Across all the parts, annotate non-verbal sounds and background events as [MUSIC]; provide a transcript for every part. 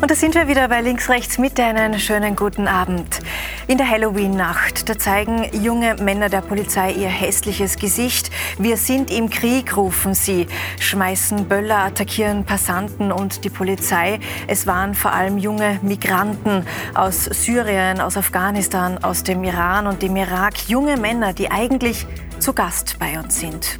Und da sind wir wieder bei Links, Rechts, Mitte. Einen schönen guten Abend. In der Halloween-Nacht, da zeigen junge Männer der Polizei ihr hässliches Gesicht. Wir sind im Krieg, rufen sie, schmeißen Böller, attackieren Passanten und die Polizei. Es waren vor allem junge Migranten aus Syrien, aus Afghanistan, aus dem Iran und dem Irak. Junge Männer, die eigentlich zu Gast bei uns sind.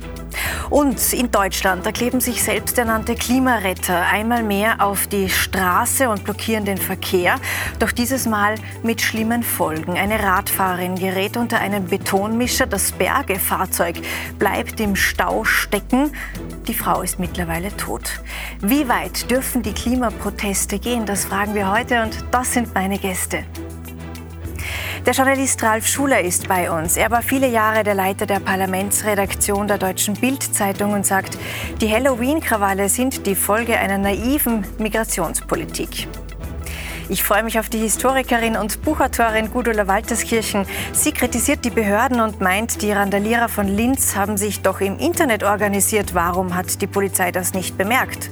Und in Deutschland, da kleben sich selbsternannte Klimaretter einmal mehr auf die Straße und blockieren den Verkehr. Doch dieses Mal mit schlimmen Folgen. Eine Radfahrerin gerät unter einen Betonmischer. Das Bergefahrzeug bleibt im Stau stecken. Die Frau ist mittlerweile tot. Wie weit dürfen die Klimaproteste gehen? Das fragen wir heute und das sind meine Gäste. Der Journalist Ralf Schuler ist bei uns. Er war viele Jahre der Leiter der Parlamentsredaktion der Deutschen Bild-Zeitung und sagt, die Halloween-Krawalle sind die Folge einer naiven Migrationspolitik. Ich freue mich auf die Historikerin und Buchautorin Gudula Walterskirchen. Sie kritisiert die Behörden und meint, die Randalierer von Linz haben sich doch im Internet organisiert. Warum hat die Polizei das nicht bemerkt?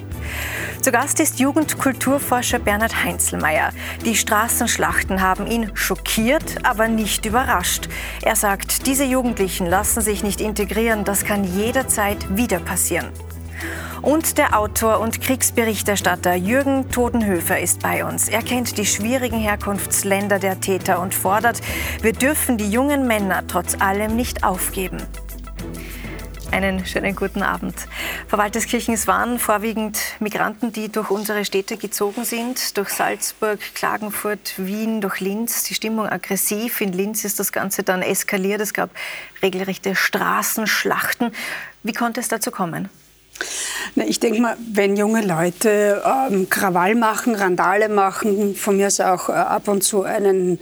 Zu Gast ist Jugendkulturforscher Bernhard Heinzelmeier. Die Straßenschlachten haben ihn schockiert, aber nicht überrascht. Er sagt, diese Jugendlichen lassen sich nicht integrieren, das kann jederzeit wieder passieren. Und der Autor und Kriegsberichterstatter Jürgen Todenhöfer ist bei uns. Er kennt die schwierigen Herkunftsländer der Täter und fordert, wir dürfen die jungen Männer trotz allem nicht aufgeben. Einen schönen guten Abend. Frau Walterskirchen, es waren vorwiegend Migranten, die durch unsere Städte gezogen sind, durch Salzburg, Klagenfurt, Wien, durch Linz. Die Stimmung aggressiv. In Linz ist das Ganze dann eskaliert. Es gab regelrechte Straßenschlachten. Wie konnte es dazu kommen? Na, ich denke mal, wenn junge Leute ähm, Krawall machen, Randale machen, von mir aus auch äh, ab und zu einen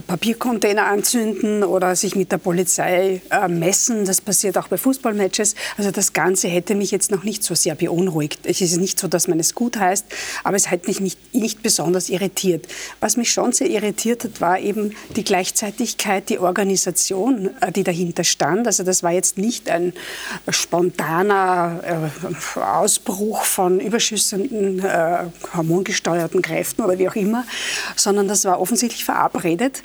Papiercontainer anzünden oder sich mit der Polizei äh, messen, das passiert auch bei Fußballmatches. Also das Ganze hätte mich jetzt noch nicht so sehr beunruhigt. Es ist nicht so, dass man es gut heißt, aber es hat mich nicht, nicht besonders irritiert. Was mich schon sehr irritiert hat, war eben die Gleichzeitigkeit, die Organisation, äh, die dahinter stand. Also das war jetzt nicht ein spontaner äh, Ausbruch von überschüssenden, äh, hormongesteuerten Kräften oder wie auch immer, sondern das war offensichtlich verabredet.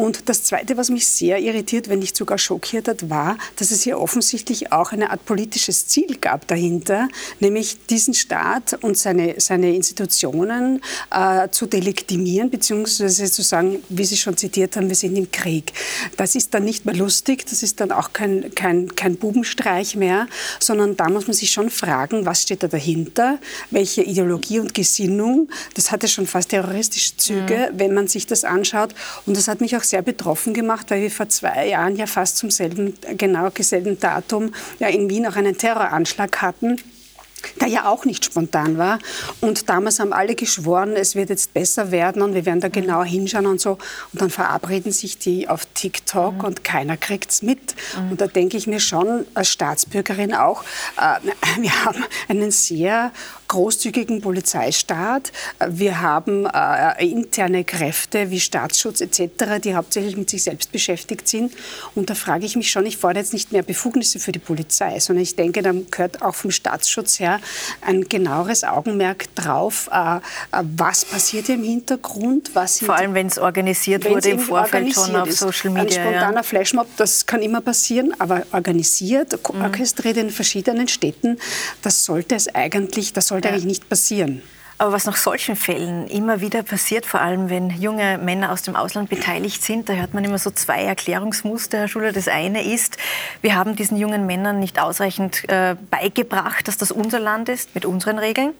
Und das Zweite, was mich sehr irritiert, wenn nicht sogar schockiert hat, war, dass es hier offensichtlich auch eine Art politisches Ziel gab dahinter, nämlich diesen Staat und seine, seine Institutionen äh, zu delegitimieren, beziehungsweise zu sagen, wie Sie schon zitiert haben, wir sind im Krieg. Das ist dann nicht mehr lustig, das ist dann auch kein, kein, kein Bubenstreich mehr, sondern da muss man sich schon fragen, was steht da dahinter, welche Ideologie und Gesinnung. Das hatte schon fast terroristische Züge, mhm. wenn man sich das anschaut. Und das hat mich auch sehr betroffen gemacht, weil wir vor zwei Jahren ja fast zum selben, genau selben Datum ja in Wien auch einen Terroranschlag hatten der ja auch nicht spontan war. Und damals haben alle geschworen, es wird jetzt besser werden und wir werden da mhm. genauer hinschauen und so. Und dann verabreden sich die auf TikTok mhm. und keiner kriegt es mit. Mhm. Und da denke ich mir schon als Staatsbürgerin auch, äh, wir haben einen sehr großzügigen Polizeistaat. Wir haben äh, interne Kräfte wie Staatsschutz etc., die hauptsächlich mit sich selbst beschäftigt sind. Und da frage ich mich schon, ich fordere jetzt nicht mehr Befugnisse für die Polizei, sondern ich denke, da gehört auch vom Staatsschutz her ein genaueres Augenmerk drauf, äh, äh, was passiert im Hintergrund. Was Vor allem, wenn es organisiert wurde im Vorfeld schon auf Social Media. Ein spontaner ja. Flashmob, das kann immer passieren, aber organisiert, mhm. orchestriert in verschiedenen Städten, das sollte es eigentlich, das sollte ja. eigentlich nicht passieren. Aber was nach solchen Fällen immer wieder passiert, vor allem wenn junge Männer aus dem Ausland beteiligt sind, da hört man immer so zwei Erklärungsmuster, Herr Schuler. Das eine ist, wir haben diesen jungen Männern nicht ausreichend äh, beigebracht, dass das unser Land ist, mit unseren Regeln.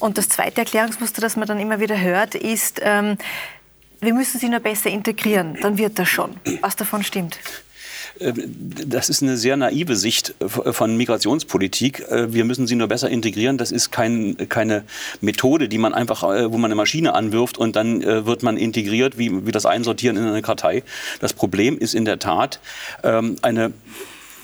Und das zweite Erklärungsmuster, das man dann immer wieder hört, ist, ähm, wir müssen sie nur besser integrieren, dann wird das schon. Was davon stimmt? Ähm, das ist eine sehr naive Sicht von Migrationspolitik. Äh, wir müssen sie nur besser integrieren. Das ist kein, keine Methode, die man einfach, äh, wo man eine Maschine anwirft und dann äh, wird man integriert, wie, wie das Einsortieren in eine Kartei. Das Problem ist in der Tat ähm, eine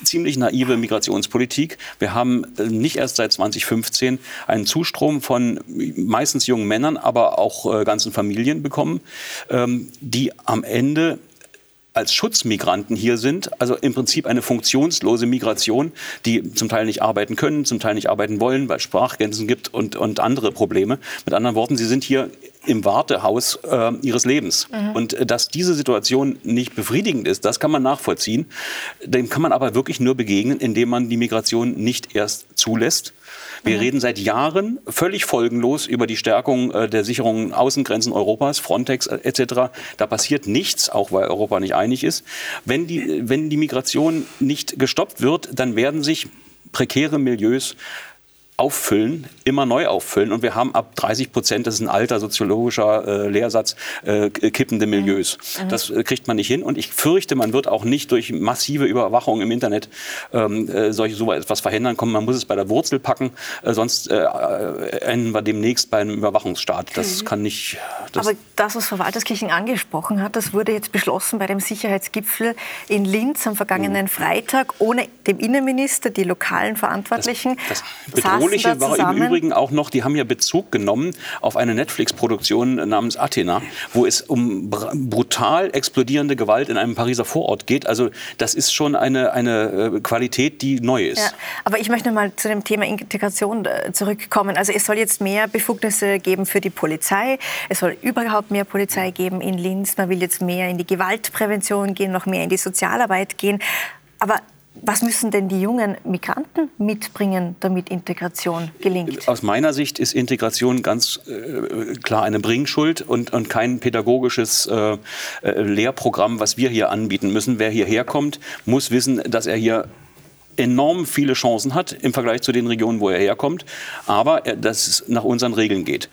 ziemlich naive Migrationspolitik. Wir haben nicht erst seit 2015 einen Zustrom von meistens jungen Männern, aber auch ganzen Familien bekommen, ähm, die am Ende als Schutzmigranten hier sind, also im Prinzip eine funktionslose Migration, die zum Teil nicht arbeiten können, zum Teil nicht arbeiten wollen, weil es Sprachgrenzen gibt und, und andere Probleme. Mit anderen Worten, sie sind hier im Wartehaus äh, ihres Lebens. Mhm. Und äh, dass diese Situation nicht befriedigend ist, das kann man nachvollziehen. Dem kann man aber wirklich nur begegnen, indem man die Migration nicht erst zulässt, wir mhm. reden seit Jahren völlig folgenlos über die Stärkung äh, der Sicherung Außengrenzen Europas, Frontex äh, etc. Da passiert nichts, auch weil Europa nicht einig ist. Wenn die, wenn die Migration nicht gestoppt wird, dann werden sich prekäre Milieus auffüllen, immer neu auffüllen. Und wir haben ab 30 Prozent, das ist ein alter soziologischer äh, Lehrsatz, äh, kippende Milieus. Mhm. Das äh, kriegt man nicht hin. Und ich fürchte, man wird auch nicht durch massive Überwachung im Internet ähm, äh, solche so etwas verhindern kommen. Man muss es bei der Wurzel packen, äh, sonst äh, enden wir demnächst bei einem Überwachungsstaat. Das mhm. kann nicht. Das Aber das, was Frau Walterskirchen angesprochen hat, das wurde jetzt beschlossen bei dem Sicherheitsgipfel in Linz am vergangenen mhm. Freitag, ohne dem Innenminister, die lokalen Verantwortlichen. Das, das Erstaunliche war im Übrigen auch noch, die haben ja Bezug genommen auf eine Netflix-Produktion namens Athena, wo es um brutal explodierende Gewalt in einem Pariser Vorort geht. Also das ist schon eine, eine äh, Qualität, die neu ist. Ja, aber ich möchte mal zu dem Thema Integration äh, zurückkommen. Also es soll jetzt mehr Befugnisse geben für die Polizei. Es soll überhaupt mehr Polizei geben in Linz. Man will jetzt mehr in die Gewaltprävention gehen, noch mehr in die Sozialarbeit gehen. Aber was müssen denn die jungen Migranten mitbringen, damit Integration gelingt? Aus meiner Sicht ist Integration ganz äh, klar eine Bringschuld und, und kein pädagogisches äh, äh, Lehrprogramm, was wir hier anbieten müssen. Wer hierher kommt, muss wissen, dass er hier enorm viele Chancen hat im Vergleich zu den Regionen, wo er herkommt, aber dass es nach unseren Regeln geht.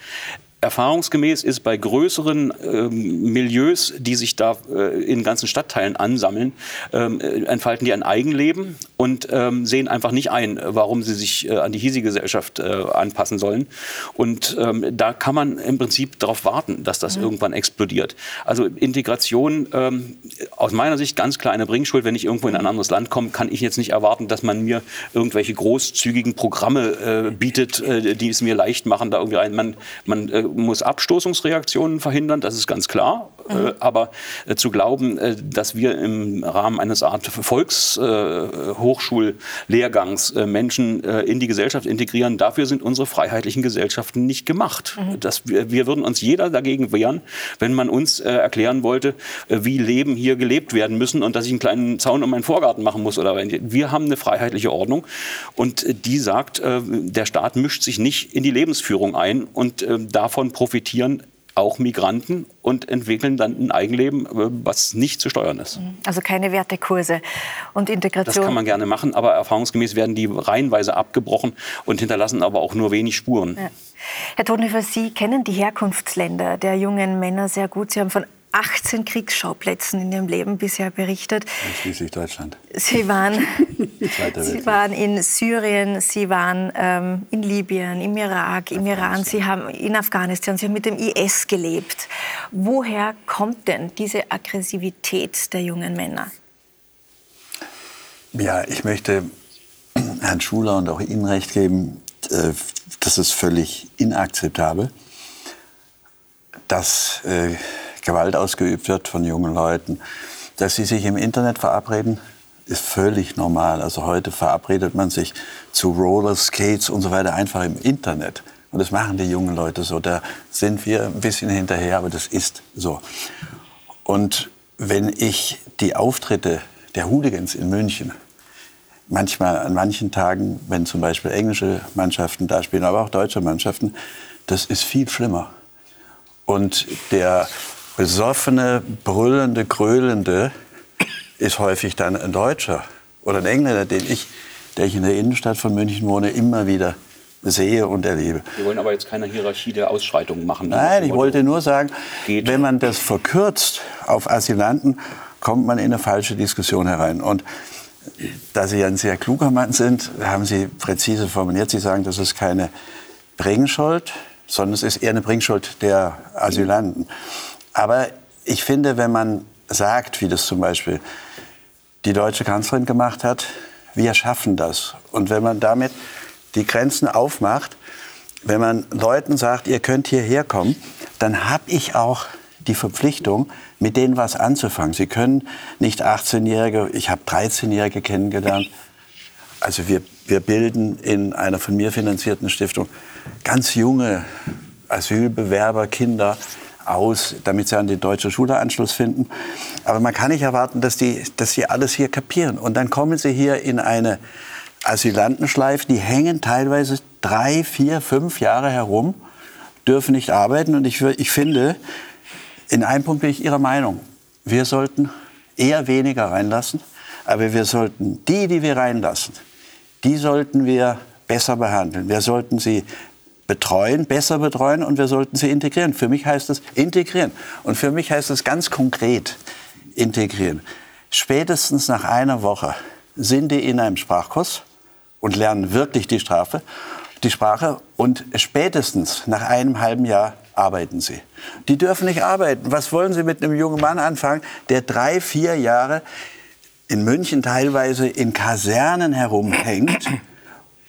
Erfahrungsgemäß ist bei größeren ähm, Milieus, die sich da äh, in ganzen Stadtteilen ansammeln, ähm, äh, entfalten die ein Eigenleben und ähm, sehen einfach nicht ein, warum sie sich äh, an die hiesige Gesellschaft äh, anpassen sollen. Und ähm, da kann man im Prinzip darauf warten, dass das mhm. irgendwann explodiert. Also Integration ähm, aus meiner Sicht ganz klar eine Bringschuld. Wenn ich irgendwo in ein anderes Land komme, kann ich jetzt nicht erwarten, dass man mir irgendwelche großzügigen Programme äh, bietet, äh, die es mir leicht machen, da irgendwie rein. Man, man muss Abstoßungsreaktionen verhindern, das ist ganz klar. Mhm. Äh, aber äh, zu glauben, äh, dass wir im Rahmen eines Art Volkshochschullehrgangs Menschen in die Gesellschaft integrieren, dafür sind unsere freiheitlichen Gesellschaften nicht gemacht. Mhm. Das, wir, wir, würden uns jeder dagegen wehren, wenn man uns erklären wollte, wie Leben hier gelebt werden müssen und dass ich einen kleinen Zaun um meinen Vorgarten machen muss. Oder wir haben eine freiheitliche Ordnung und die sagt, der Staat mischt sich nicht in die Lebensführung ein und davon profitieren auch Migranten und entwickeln dann ein Eigenleben, äh, was nicht zu steuern ist. Also keine Wertekurse und Integration. Das kann man gerne machen, aber erfahrungsgemäß werden die reihenweise abgebrochen und hinterlassen aber auch nur wenig Spuren. Ja. Herr Todenhofer, Sie kennen die Herkunftsländer der jungen Männer sehr gut. Sie haben von 18 Kriegsschauplätzen in ihrem Leben bisher berichtet. Schließlich Deutschland. Sie waren, [LAUGHS] Sie waren in Syrien, Sie waren ähm, in Libyen, im Irak, im Iran, Sie haben in Afghanistan, Sie haben mit dem IS gelebt. Woher kommt denn diese Aggressivität der jungen Männer? Ja, ich möchte [CLEARS THROAT] Herrn Schuler und auch Ihnen recht geben, äh, das ist völlig inakzeptabel, dass äh, Gewalt ausgeübt wird von jungen Leuten. Dass sie sich im Internet verabreden, ist völlig normal. Also heute verabredet man sich zu Roller Skates und so weiter einfach im Internet. Und das machen die jungen Leute so. Da sind wir ein bisschen hinterher, aber das ist so. Und wenn ich die Auftritte der Hooligans in München, manchmal an manchen Tagen, wenn zum Beispiel englische Mannschaften da spielen, aber auch deutsche Mannschaften, das ist viel schlimmer. Und der besoffene, brüllende, gröhlende ist häufig dann ein Deutscher oder ein Engländer, den ich, der ich in der Innenstadt von München wohne, immer wieder sehe und erlebe. Wir wollen aber jetzt keine Hierarchie der Ausschreitungen machen. Nein, ich wollte nur sagen, geht. wenn man das verkürzt auf Asylanten, kommt man in eine falsche Diskussion herein. Und da Sie ein sehr kluger Mann sind, haben Sie präzise formuliert. Sie sagen, das ist keine Bringschuld, sondern es ist eher eine Bringschuld der Asylanten. Aber ich finde, wenn man sagt, wie das zum Beispiel die deutsche Kanzlerin gemacht hat, wir schaffen das. Und wenn man damit die Grenzen aufmacht, wenn man Leuten sagt, ihr könnt hierher kommen, dann habe ich auch die Verpflichtung, mit denen was anzufangen. Sie können nicht 18-Jährige, ich habe 13-Jährige kennengelernt. Also wir, wir bilden in einer von mir finanzierten Stiftung ganz junge Asylbewerber, Kinder aus, damit sie an die deutsche Schule Anschluss finden. Aber man kann nicht erwarten, dass, die, dass sie alles hier kapieren. Und dann kommen sie hier in eine Asylantenschleife, die hängen teilweise drei, vier, fünf Jahre herum, dürfen nicht arbeiten. Und ich, ich finde, in einem Punkt bin ich Ihrer Meinung. Wir sollten eher weniger reinlassen, aber wir sollten die, die wir reinlassen, die sollten wir besser behandeln. Wir sollten sie betreuen, besser betreuen und wir sollten sie integrieren. Für mich heißt es integrieren. Und für mich heißt es ganz konkret integrieren. Spätestens nach einer Woche sind die in einem Sprachkurs und lernen wirklich die Strafe, die Sprache und spätestens nach einem halben Jahr arbeiten sie. Die dürfen nicht arbeiten. Was wollen sie mit einem jungen Mann anfangen, der drei, vier Jahre in München teilweise in Kasernen herumhängt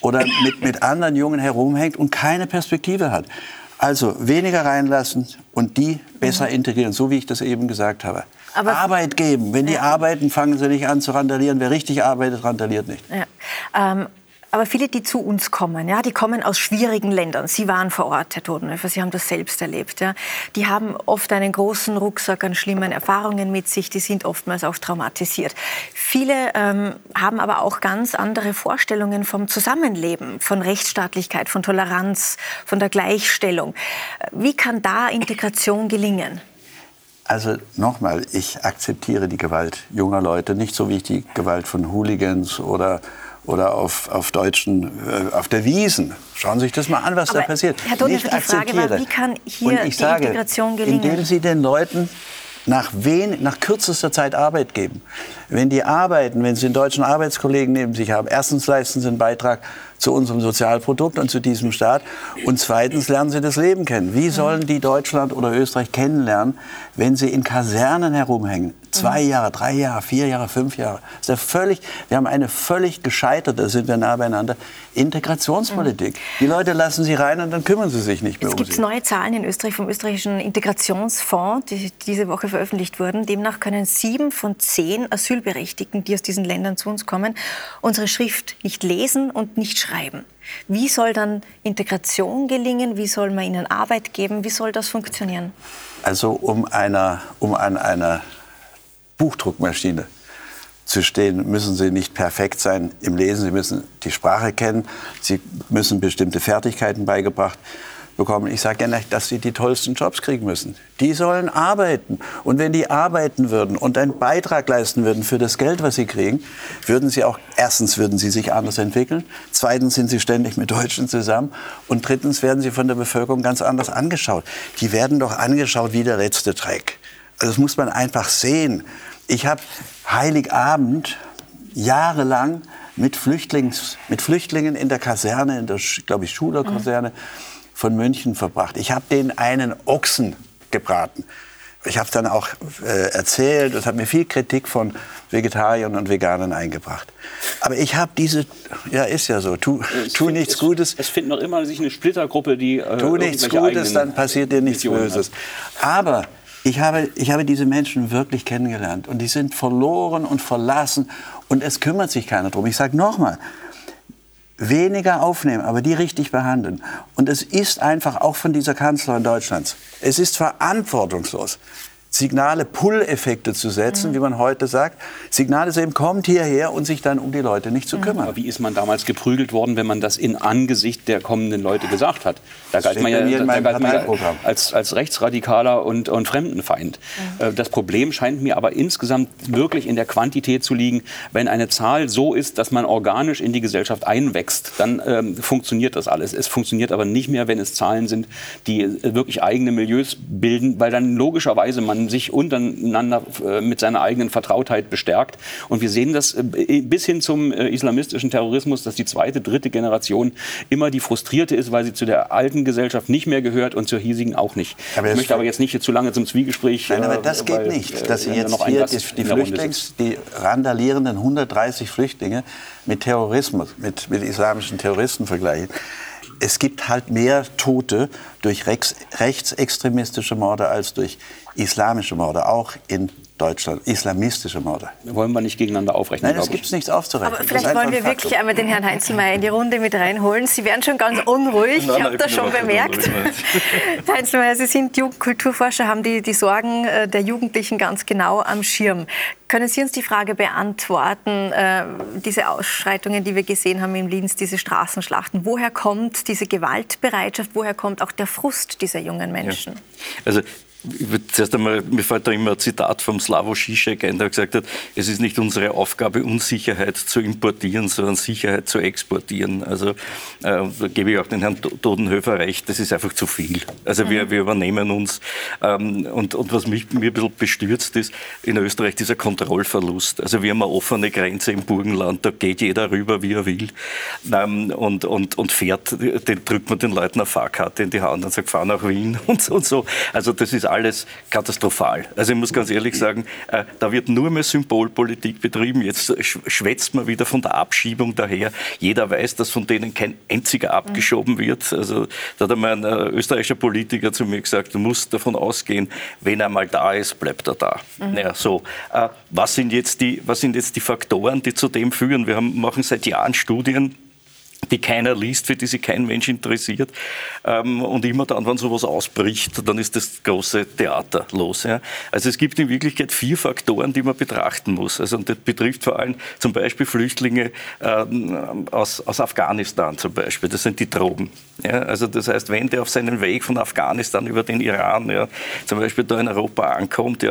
oder mit, mit anderen Jungen herumhängt und keine Perspektive hat. Also weniger reinlassen und die besser mhm. integrieren, so wie ich das eben gesagt habe. Aber Arbeit geben. Wenn die ja. arbeiten, fangen sie nicht an zu randalieren. Wer richtig arbeitet, randaliert nicht. Ja. Ähm, aber viele, die zu uns kommen, ja, die kommen aus schwierigen Ländern. Sie waren vor Ort, Herr Todenhöfer, Sie haben das selbst erlebt. Ja. Die haben oft einen großen Rucksack an schlimmen Erfahrungen mit sich, die sind oftmals auch traumatisiert. Viele ähm, haben aber auch ganz andere Vorstellungen vom Zusammenleben, von Rechtsstaatlichkeit, von Toleranz, von der Gleichstellung. Wie kann da Integration gelingen? Also nochmal, ich akzeptiere die Gewalt junger Leute nicht so wie ich die Gewalt von Hooligans oder oder auf, auf deutschen, äh, auf der Wiesen. Schauen Sie sich das mal an, was Aber da passiert. Herr Donner, die Frage war, wie kann hier die sage, Integration gelingen? Indem Sie den Leuten nach, wen, nach kürzester Zeit Arbeit geben. Wenn die arbeiten, wenn sie einen deutschen Arbeitskollegen neben sich haben, erstens leisten sie einen Beitrag zu unserem Sozialprodukt und zu diesem Staat. Und zweitens lernen sie das Leben kennen. Wie sollen die Deutschland oder Österreich kennenlernen, wenn sie in Kasernen herumhängen? Zwei mhm. Jahre, drei Jahre, vier Jahre, fünf Jahre. Das ist ja völlig, wir haben eine völlig gescheiterte, sind wir nah beieinander, Integrationspolitik. Mhm. Die Leute lassen sie rein und dann kümmern sie sich nicht mehr es um sie. Es gibt neue Zahlen in Österreich vom österreichischen Integrationsfonds, die diese Woche veröffentlicht wurden. Demnach können sieben von zehn Asylberechtigten, die aus diesen Ländern zu uns kommen, unsere Schrift nicht lesen und nicht schreiben. Wie soll dann Integration gelingen? Wie soll man ihnen Arbeit geben? Wie soll das funktionieren? Also um, einer, um an einer Buchdruckmaschine zu stehen, müssen sie nicht perfekt sein im Lesen. Sie müssen die Sprache kennen. Sie müssen bestimmte Fertigkeiten beigebracht bekommen. Ich sage ja nicht, dass sie die tollsten Jobs kriegen müssen. Die sollen arbeiten. Und wenn die arbeiten würden und einen Beitrag leisten würden für das Geld, was sie kriegen, würden sie auch, erstens würden sie sich anders entwickeln, zweitens sind sie ständig mit Deutschen zusammen und drittens werden sie von der Bevölkerung ganz anders angeschaut. Die werden doch angeschaut wie der letzte Dreck. Also das muss man einfach sehen. Ich habe Heiligabend jahrelang mit, Flüchtlings, mit Flüchtlingen in der Kaserne, in der, glaube ich, Schulerkaserne, mhm von München verbracht. Ich habe denen einen Ochsen gebraten. Ich habe es dann auch äh, erzählt. Es hat mir viel Kritik von Vegetariern und Veganern eingebracht. Aber ich habe diese, ja ist ja so, tu, tu nichts es, Gutes. Es findet noch immer sich eine Splittergruppe, die äh, Tu nichts Gutes, dann passiert dir nichts Böses. Aber ich habe, ich habe diese Menschen wirklich kennengelernt und die sind verloren und verlassen und es kümmert sich keiner drum. Ich sage nochmal, weniger aufnehmen, aber die richtig behandeln. Und es ist einfach auch von dieser Kanzlerin Deutschlands, es ist verantwortungslos, Signale, Pull-Effekte zu setzen, mhm. wie man heute sagt. Signale zu eben, kommt hierher und sich dann um die Leute nicht zu mhm. kümmern. Aber wie ist man damals geprügelt worden, wenn man das in Angesicht der kommenden Leute gesagt hat? Da galt man ja, da galt man ja als, als Rechtsradikaler und, und Fremdenfeind. Mhm. Äh, das Problem scheint mir aber insgesamt wirklich in der Quantität zu liegen. Wenn eine Zahl so ist, dass man organisch in die Gesellschaft einwächst, dann ähm, funktioniert das alles. Es funktioniert aber nicht mehr, wenn es Zahlen sind, die äh, wirklich eigene Milieus bilden, weil dann logischerweise man man sich untereinander äh, mit seiner eigenen Vertrautheit bestärkt. Und wir sehen das äh, bis hin zum äh, islamistischen Terrorismus, dass die zweite, dritte Generation immer die frustrierte ist, weil sie zu der alten Gesellschaft nicht mehr gehört und zur hiesigen auch nicht. ich möchte aber jetzt nicht zu lange zum Zwiegespräch. Nein, aber das geht weil, nicht, dass Sie jetzt hier die, die Flüchtlings, die randalierenden 130 Flüchtlinge mit Terrorismus, mit, mit islamischen Terroristen vergleichen. Es gibt halt mehr Tote durch rechts, rechtsextremistische Morde als durch islamische Morde, auch in Deutschland, islamistische Morde. Wollen wir nicht gegegeneinander aufrechnen? Nein, es gibt nichts aufzurechnen. Aber vielleicht wollen wir wirklich einmal den Herrn Heinzelmeier in die Runde mit reinholen. Sie werden schon ganz unruhig, ich habe das schon bemerkt. [LAUGHS] Herr Heinzelmeier, Sie sind Jugendkulturforscher, haben die, die Sorgen äh, der Jugendlichen ganz genau am Schirm. Können Sie uns die Frage beantworten, äh, diese Ausschreitungen, die wir gesehen haben im Linz, diese Straßenschlachten, woher kommt diese Gewaltbereitschaft, woher kommt auch der Frust dieser jungen Menschen? Ja. Also Zuerst einmal, mir fällt da immer ein Zitat vom Slavo Žižek ein, der gesagt hat, es ist nicht unsere Aufgabe, Unsicherheit zu importieren, sondern Sicherheit zu exportieren. Also äh, da gebe ich auch den Herrn Todenhöfer recht, das ist einfach zu viel. Also wir, wir übernehmen uns. Ähm, und, und was mich mir ein bisschen bestürzt ist, in Österreich dieser Kontrollverlust. Also wir haben eine offene Grenze im Burgenland, da geht jeder rüber, wie er will. Ähm, und, und, und fährt, den drückt man den Leuten eine Fahrkarte in die Hand und sagt, fahr nach Wien [LAUGHS] und, und so. Also das ist alles katastrophal. Also ich muss ganz ehrlich sagen, äh, da wird nur mehr Symbolpolitik betrieben. Jetzt schwätzt man wieder von der Abschiebung daher. Jeder weiß, dass von denen kein einziger abgeschoben wird. Also da hat einmal ein äh, österreichischer Politiker zu mir gesagt, du musst davon ausgehen, wenn er mal da ist, bleibt er da. Mhm. Ja, so. Äh, was, sind jetzt die, was sind jetzt die Faktoren, die zu dem führen? Wir haben, machen seit Jahren Studien, die keiner liest, für die sich kein Mensch interessiert. Ähm, und immer dann, wenn sowas ausbricht, dann ist das große Theater los. Also es gibt in Wirklichkeit vier Faktoren, die man betrachten muss. Also und das betrifft vor allem zum Beispiel Flüchtlinge ähm, aus, aus Afghanistan zum Beispiel. Das sind die Drogen. Also das heißt, wenn der auf seinem Weg von Afghanistan über den Iran zum Beispiel da in Europa ankommt,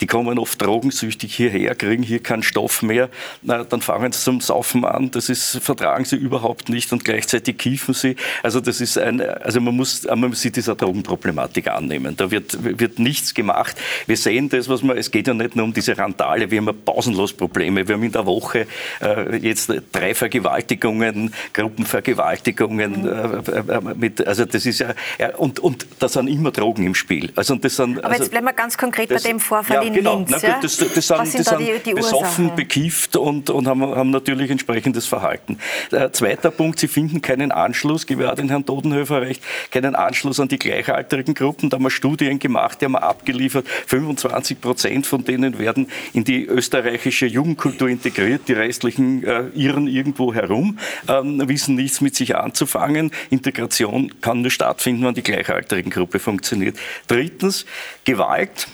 die kommen oft drogensüchtig hierher, kriegen hier keinen Stoff mehr, dann fangen sie zum Saufen an. Das ist, vertragen sie überhaupt nicht nicht und gleichzeitig kiefen sie. Also das ist ein, also man muss, man muss sich dieser Drogenproblematik annehmen. Da wird, wird nichts gemacht. Wir sehen das, was man, es geht ja nicht nur um diese Randale, wir haben ja pausenlos Probleme. Wir haben in der Woche äh, jetzt drei Vergewaltigungen, Gruppenvergewaltigungen, äh, äh, mit, also das ist ja, ja, und, und da sind immer Drogen im Spiel. Also, und das sind, Aber also, jetzt bleiben wir ganz konkret das, bei dem Vorfall ja, in genau. Linz. Na, ja? das, das, das sind, sind, da die, die besoffen, bekifft und, und haben, haben natürlich entsprechendes Verhalten. Der zweite Punkt, Punkt, Sie finden keinen Anschluss, gebe auch den Herrn Todenhöfer recht, keinen Anschluss an die gleichaltrigen Gruppen. Da haben wir Studien gemacht, die haben wir abgeliefert. 25 Prozent von denen werden in die österreichische Jugendkultur integriert. Die restlichen äh, irren irgendwo herum, ähm, wissen nichts mit sich anzufangen. Integration kann nur stattfinden, wenn die gleichaltrigen Gruppe funktioniert. Drittens, Gewalt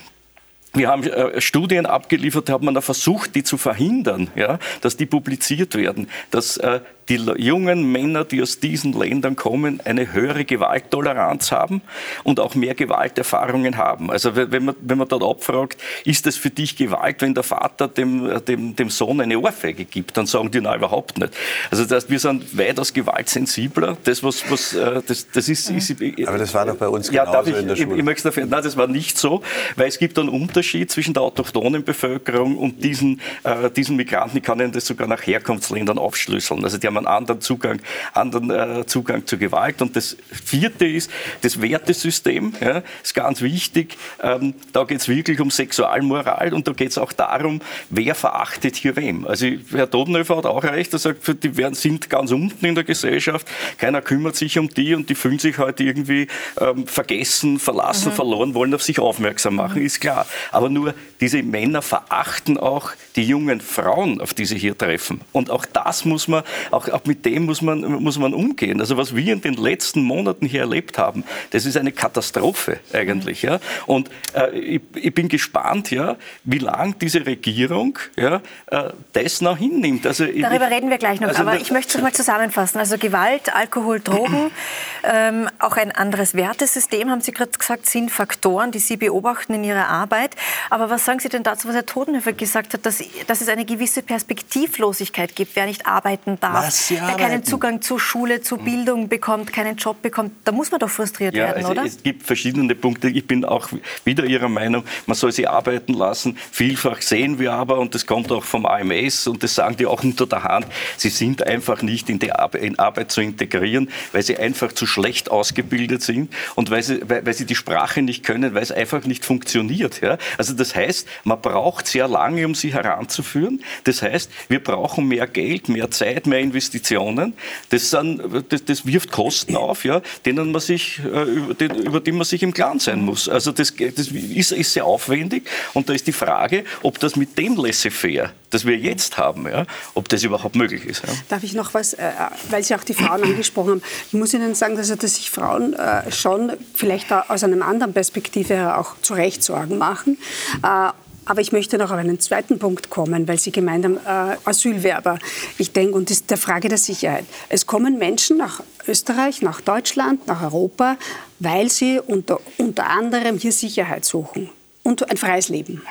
wir haben äh, Studien abgeliefert, hat man da versucht, die zu verhindern, ja, dass die publiziert werden, dass äh, die jungen Männer, die aus diesen Ländern kommen, eine höhere Gewalttoleranz haben und auch mehr Gewalterfahrungen haben. Also wenn man, wenn man dort abfragt, ist das für dich Gewalt, wenn der Vater dem, dem, dem Sohn eine Ohrfeige gibt, dann sagen die, nein, überhaupt nicht. Also das heißt, wir sind weitaus gewaltsensibler. Das, was, was, äh, das, das ist, ist, Aber das war doch bei uns ja, genauso ich, in der Schule. Ich, ich möchte dafür, nein, das war nicht so, weil es gibt einen Unterschied zwischen der autochthonen Bevölkerung und diesen, äh, diesen Migranten. Ich kann Ihnen das sogar nach Herkunftsländern aufschlüsseln. Also die haben einen anderen Zugang, anderen äh, Zugang zur Gewalt. Und das vierte ist das Wertesystem. Ja, ist ganz wichtig. Ähm, da geht es wirklich um Sexualmoral und da geht es auch darum, wer verachtet hier wem. Also Herr Todenhöfer hat auch recht, er sagt, die werden, sind ganz unten in der Gesellschaft, keiner kümmert sich um die und die fühlen sich halt irgendwie ähm, vergessen, verlassen, mhm. verloren, wollen auf sich aufmerksam machen, mhm. ist klar. Aber nur diese Männer verachten auch die jungen Frauen, auf die sie hier treffen. Und auch das muss man, auch auch mit dem muss man, muss man umgehen. Also was wir in den letzten Monaten hier erlebt haben, das ist eine Katastrophe eigentlich. Ja? Und äh, ich, ich, bin gespannt, ja, wie lange diese Regierung ja, äh, das noch hinnimmt. Also, Darüber ich, reden wir gleich noch, also, aber ich möchte es mal zusammenfassen. Also Gewalt, Alkohol, Drogen, [CLEARS THROAT] ähm, auch ein anderes Wertesystem, haben Sie gerade gesagt, sind Faktoren, die Sie beobachten in Ihrer Arbeit. Aber was sagen Sie denn dazu, was Herr Todenhöfer gesagt hat, dass, dass es eine gewisse Perspektivlosigkeit gibt, wer nicht arbeiten darf, wer keinen Zugang zur Schule, zur Bildung bekommt, keinen Job bekommt, da muss man doch frustriert ja, werden, also oder? Es gibt verschiedene Punkte. Ich bin auch wieder Ihrer Meinung, man soll sie arbeiten lassen. Vielfach sehen wir aber, und das kommt auch vom AMS, und das sagen die auch unter der Hand, sie sind einfach nicht in die Arbeit, in Arbeit zu integrieren, weil sie einfach zu schlecht ausgebildet sind und weil sie, weil, weil sie die Sprache nicht können, weil es einfach nicht funktioniert. Ja? Also das heißt, man braucht sehr lange, um sie heranzuführen. Das heißt, wir brauchen mehr Geld, mehr Zeit, mehr Investitionen. Das, sind, das, das wirft Kosten auf, ja, denen man sich, äh, über, die man sich im Klaren sein muss. Also das, das ist, ist sehr aufwendig und da ist die Frage, ob das mit dem Laissez-faire, das wir jetzt haben, ja, ob das überhaupt möglich ist. Ja. Darf ich noch was, äh, weil Sie auch die Frauen angesprochen haben. Ich muss Ihnen sagen, dass, dass sich Frauen äh, schon vielleicht aus einer anderen Perspektive auch zu Recht Sorgen machen. Äh, aber ich möchte noch auf einen zweiten Punkt kommen, weil Sie gemeint haben, äh, Asylwerber. Ich denke, und das der Frage der Sicherheit. Es kommen Menschen nach Österreich, nach Deutschland, nach Europa, weil sie unter, unter anderem hier Sicherheit suchen und ein freies Leben.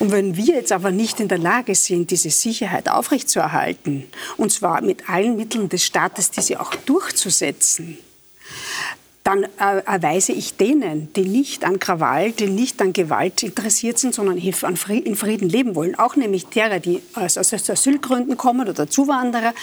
Und wenn wir jetzt aber nicht in der Lage sind, diese Sicherheit aufrechtzuerhalten, und zwar mit allen Mitteln des Staates, diese auch durchzusetzen, dann äh, erweise ich denen, die nicht an Krawall, die nicht an Gewalt interessiert sind, sondern in Frieden leben wollen, auch nämlich derer, die aus Asylgründen kommen oder Zuwanderer,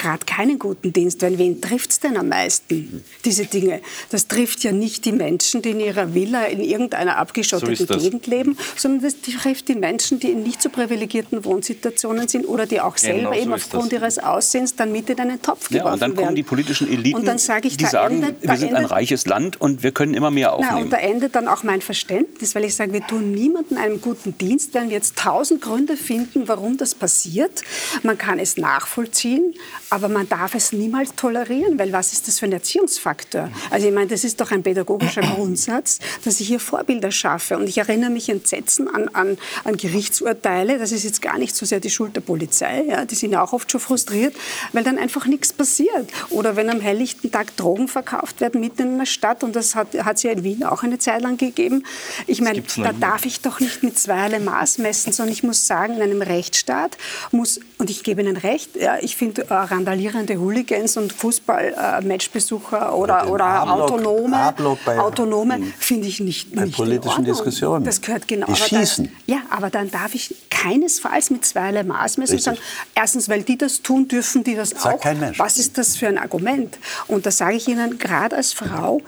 gerade keinen guten Dienst, weil wen trifft es denn am meisten, diese Dinge? Das trifft ja nicht die Menschen, die in ihrer Villa in irgendeiner abgeschotteten so Gegend leben, sondern das trifft die Menschen, die in nicht so privilegierten Wohnsituationen sind oder die auch selber genau, eben aufgrund ihres Aussehens dann mit in einen Topf ja, geworfen werden. Und dann kommen werden. die politischen Eliten, ich, die sagen, endet, wir sind endet, ein reiches Land und wir können immer mehr aufnehmen. Na, und da endet dann auch mein Verständnis, weil ich sage, wir tun niemandem einen guten Dienst, werden wir jetzt tausend Gründe finden, warum das passiert. Man kann es nachvollziehen, aber man darf es niemals tolerieren, weil was ist das für ein Erziehungsfaktor? Also ich meine, das ist doch ein pädagogischer [CLEARS THROAT] Grundsatz, dass ich hier Vorbilder schaffe. Und ich erinnere mich entsetzen an, an, an Gerichtsurteile, das ist jetzt gar nicht so sehr die Schuld der Polizei, ja, die sind ja auch oft schon frustriert, weil dann einfach nichts passiert. Oder wenn am helllichten Tag Drogen verkauft werden mitten in einer Stadt, und das hat, hat es ja in Wien auch eine Zeit lang gegeben. Ich meine, da darf ich doch nicht mit zweierlei Maß messen, sondern ich muss sagen, in einem Rechtsstaat muss, und ich gebe Ihnen recht, ja, ich finde äh, randalierende Hooligans und Fußball-Matchbesucher oder, oder, oder Autonome, Autonome finde ich nicht, nicht politischen Diskussionen. Das gehört genau. Die schießen. Dann, ja, aber dann darf ich keinesfalls mit zweierlei Maß messen sagen, erstens, weil die das tun, dürfen die das Sagt auch. Kein Mensch. Was ist das für ein Argument? Und da sage ich Ihnen, gerade als Frau,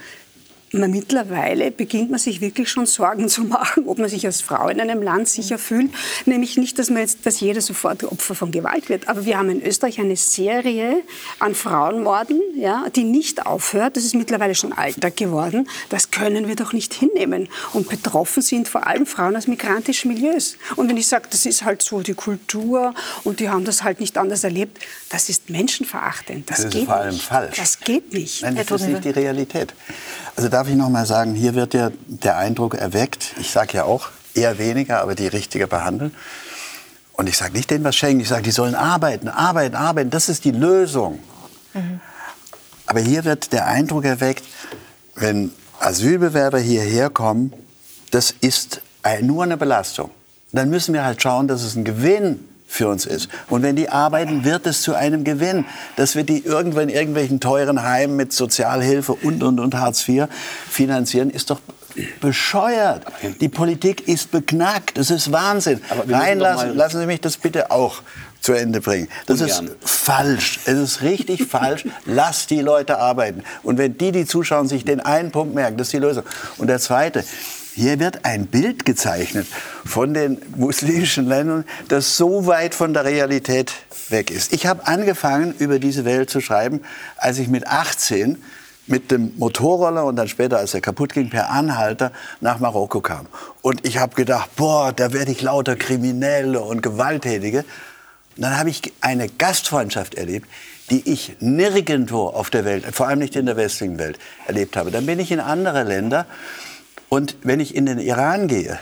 mittlerweile beginnt man sich wirklich schon Sorgen [LAUGHS] zu machen, ob man sich als Frau in einem Land sicher fühlt. Nämlich nicht, dass, man jetzt, dass jeder sofort Opfer von Gewalt wird. Aber wir haben in Österreich eine Serie an Frauenmorden, ja, die nicht aufhört. Das ist mittlerweile schon Alltag geworden. Das können wir doch nicht hinnehmen. Und betroffen sind vor allem Frauen aus migrantischen Milieus. Und wenn ich sage, das ist halt so die Kultur und die haben das halt nicht anders erlebt, das ist menschenverachtend. Das, das geht ist vor allem nicht. falsch. Das geht nicht. Nein, das ist nicht die Realität. Also darf ich noch mal sagen, hier wird ja der Eindruck erweckt, ich sage ja auch eher weniger, aber die richtige behandeln. Und ich sage nicht denen was schenken, ich sage, die sollen arbeiten, arbeiten, arbeiten, das ist die Lösung. Mhm. Aber hier wird der Eindruck erweckt, wenn Asylbewerber hierher kommen, das ist nur eine Belastung. Dann müssen wir halt schauen, dass es ein Gewinn für uns ist. Und wenn die arbeiten, wird es zu einem Gewinn. Dass wir die irgendwo in irgendwelchen teuren Heimen mit Sozialhilfe und, und, und Hartz IV finanzieren, ist doch bescheuert. Die Politik ist beknackt. Das ist Wahnsinn. Reinlassen, lassen Sie mich das bitte auch zu Ende bringen. Das Ungern. ist falsch. Es ist richtig [LAUGHS] falsch. Lasst die Leute arbeiten. Und wenn die, die zuschauen, sich den einen Punkt merken, das ist die Lösung. Und der zweite, hier wird ein Bild gezeichnet von den muslimischen Ländern, das so weit von der Realität weg ist. Ich habe angefangen, über diese Welt zu schreiben, als ich mit 18 mit dem Motorroller und dann später, als er kaputt ging, per Anhalter nach Marokko kam. Und ich habe gedacht, boah, da werde ich lauter Kriminelle und Gewalttätige. Und dann habe ich eine Gastfreundschaft erlebt, die ich nirgendwo auf der Welt, vor allem nicht in der westlichen Welt, erlebt habe. Dann bin ich in andere Länder und wenn ich in den Iran gehe,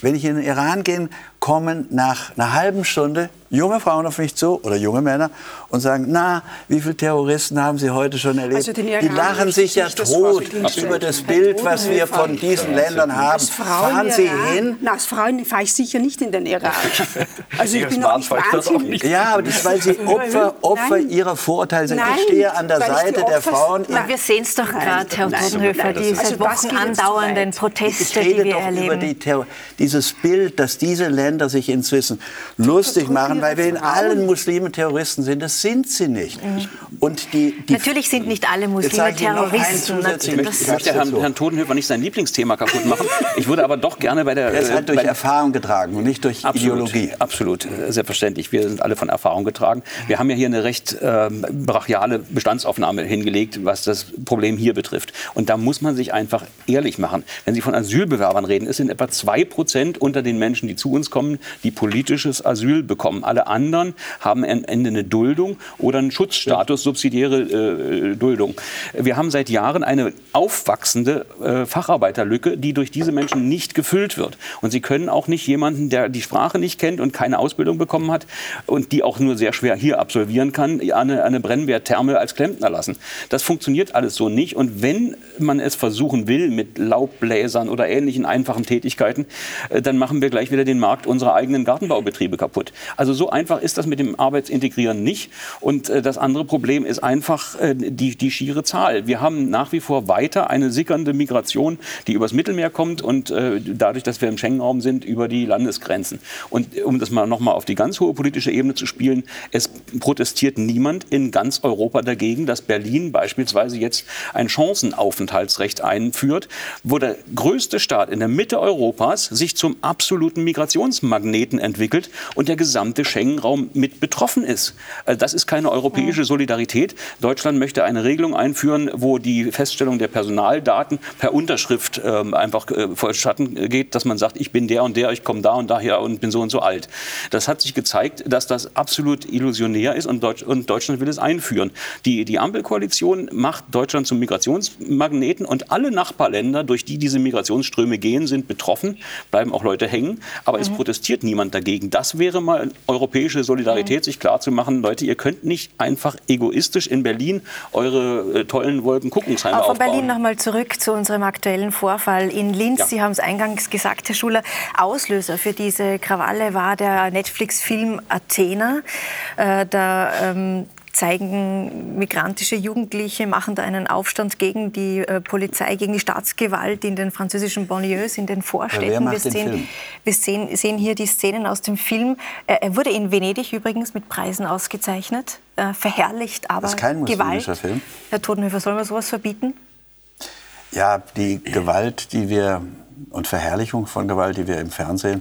wenn ich in den Iran gehe, kommen nach einer halben Stunde junge Frauen auf mich zu oder junge Männer und sagen, na, wie viele Terroristen haben Sie heute schon erlebt? Also die lachen sich ja tot über das Bild, was wir von diesen Ländern haben. Fahren Sie hin? Na, als Frauen fahre ich sicher nicht in den Iran. [LAUGHS] Also ich bin auch nicht wahnsinnig. Ja, aber das ist, weil Sie [LAUGHS] Opfer, Opfer Ihrer Vorurteile sind. ich stehe an der Seite der Frauen. Na, wir sehen es doch gerade, Herr Bodenhöfer, diese also Wochen andauernden Proteste, die wir erleben. Über die dieses Bild, dass diese Länder Länder sich inzwischen lustig machen, weil wir in allen Muslimen Terroristen sind. Das sind sie nicht. Mhm. Und die, die Natürlich sind nicht alle Muslime Terroristen. Ich möchte Herrn, Herrn Todenhöfer nicht sein Lieblingsthema kaputt machen. Ich würde aber doch gerne bei der... Er ist äh, halt durch Erfahrung getragen und nicht durch Absolut, Ideologie. absolut, äh, selbstverständlich. Wir sind alle von Erfahrung getragen. Wir haben ja hier eine recht ähm, brachiale Bestandsaufnahme hingelegt, was das Problem hier betrifft. Und da muss man sich einfach ehrlich machen. Wenn Sie von Asylbewerbern reden, es sind etwa zwei Prozent unter den Menschen, die zu uns kommen, die politisches Asyl bekommen. Alle anderen haben am Ende eine Duldung oder einen Schutzstatus, subsidiäre äh, Duldung. Wir haben seit Jahren eine aufwachsende äh, Facharbeiterlücke, die durch diese Menschen nicht gefüllt wird. Und Sie können auch nicht jemanden, der die Sprache nicht kennt und keine Ausbildung bekommen hat und die auch nur sehr schwer hier absolvieren kann, eine, eine Brennwerttherme als Klempner lassen. Das funktioniert alles so nicht. Und wenn man es versuchen will mit Laubbläsern oder ähnlichen einfachen Tätigkeiten, äh, dann machen wir gleich wieder den Markt unserer eigenen Gartenbaubetriebe kaputt. Also so einfach ist das mit dem Arbeitsintegrieren nicht. Und äh, das andere Problem ist einfach äh, die, die schiere Zahl. Wir haben nach wie vor weiter eine sickernde Migration, die übers Mittelmeer kommt und äh, dadurch, dass wir im Schengen-Raum sind, über die Landesgrenzen. Und um das mal nochmal auf die ganz hohe politische Ebene zu spielen, es protestiert niemand in ganz Europa dagegen, dass Berlin beispielsweise jetzt ein Chancenaufenthaltsrecht einführt, wo der größte Staat in der Mitte Europas sich zum absoluten Migrationsmagneten entwickelt und der gesamte Schengen-Raum mit betroffen ist. Also das ist keine europäische Solidarität. Deutschland möchte eine Regelung einführen, wo die Feststellung der Personaldaten per Unterschrift ähm, einfach äh, vonstatten geht, dass man sagt, ich bin der und der, ich komme da und daher und bin so und so alt. Das hat sich gezeigt, dass das absolut illusionär ist und, Deutsch, und Deutschland will es einführen. Die, die Ampelkoalition macht Deutschland zum Migrationsmagneten und alle Nachbarländer, durch die diese Migrationsströme gehen, sind betroffen, bleiben auch Leute hängen, aber es protestiert niemand dagegen. Das wäre mal europäische Solidarität, sich klarzumachen, Leute, ihr könnt nicht einfach egoistisch in Berlin eure äh, tollen Wolkenkuckucksheime Aber von aufbauen. Berlin nochmal zurück zu unserem aktuellen Vorfall in Linz. Ja. Sie haben es eingangs gesagt, Herr Schuler. Auslöser für diese Krawalle war der Netflix-Film Athena. Äh, da ähm, zeigen migrantische Jugendliche, machen da einen Aufstand gegen die äh, Polizei, gegen die Staatsgewalt in den französischen Banlieues, in den Vorstädten. wir sehen, wir sehen, sehen hier die Szenen aus dem Film. Äh, er wurde in Venedig übrigens mit Preisen ausgezeichnet, äh, verherrlicht, aber Das ist kein Gewalt. Film. Herr Totenhöfer, soll man sowas verbieten? Ja, die Gewalt, die wir und Verherrlichung von Gewalt, die wir im Fernsehen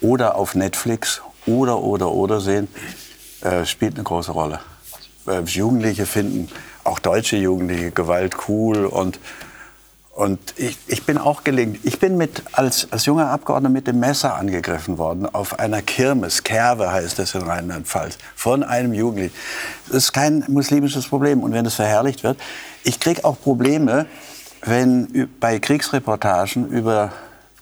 oder auf Netflix oder oder oder sehen, äh, spielt eine große Rolle. Äh, Jugendliche finden, auch deutsche Jugendliche, Gewalt cool und und ich, ich bin auch gelingt. Ich bin mit, als, als junger Abgeordneter mit dem Messer angegriffen worden auf einer Kirmes. Kerwe heißt das in Rheinland-Pfalz. Von einem Jugendlichen. Das ist kein muslimisches Problem. Und wenn es verherrlicht wird, ich kriege auch Probleme, wenn bei Kriegsreportagen über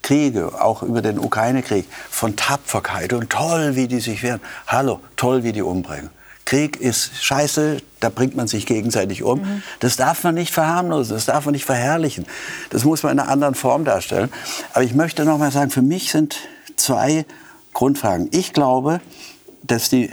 Kriege, auch über den Ukraine-Krieg, von Tapferkeit und toll, wie die sich wehren. Hallo, toll, wie die umbringen. Krieg ist scheiße, da bringt man sich gegenseitig um. Das darf man nicht verharmlosen, das darf man nicht verherrlichen. Das muss man in einer anderen Form darstellen. Aber ich möchte noch mal sagen, für mich sind zwei Grundfragen. Ich glaube, dass die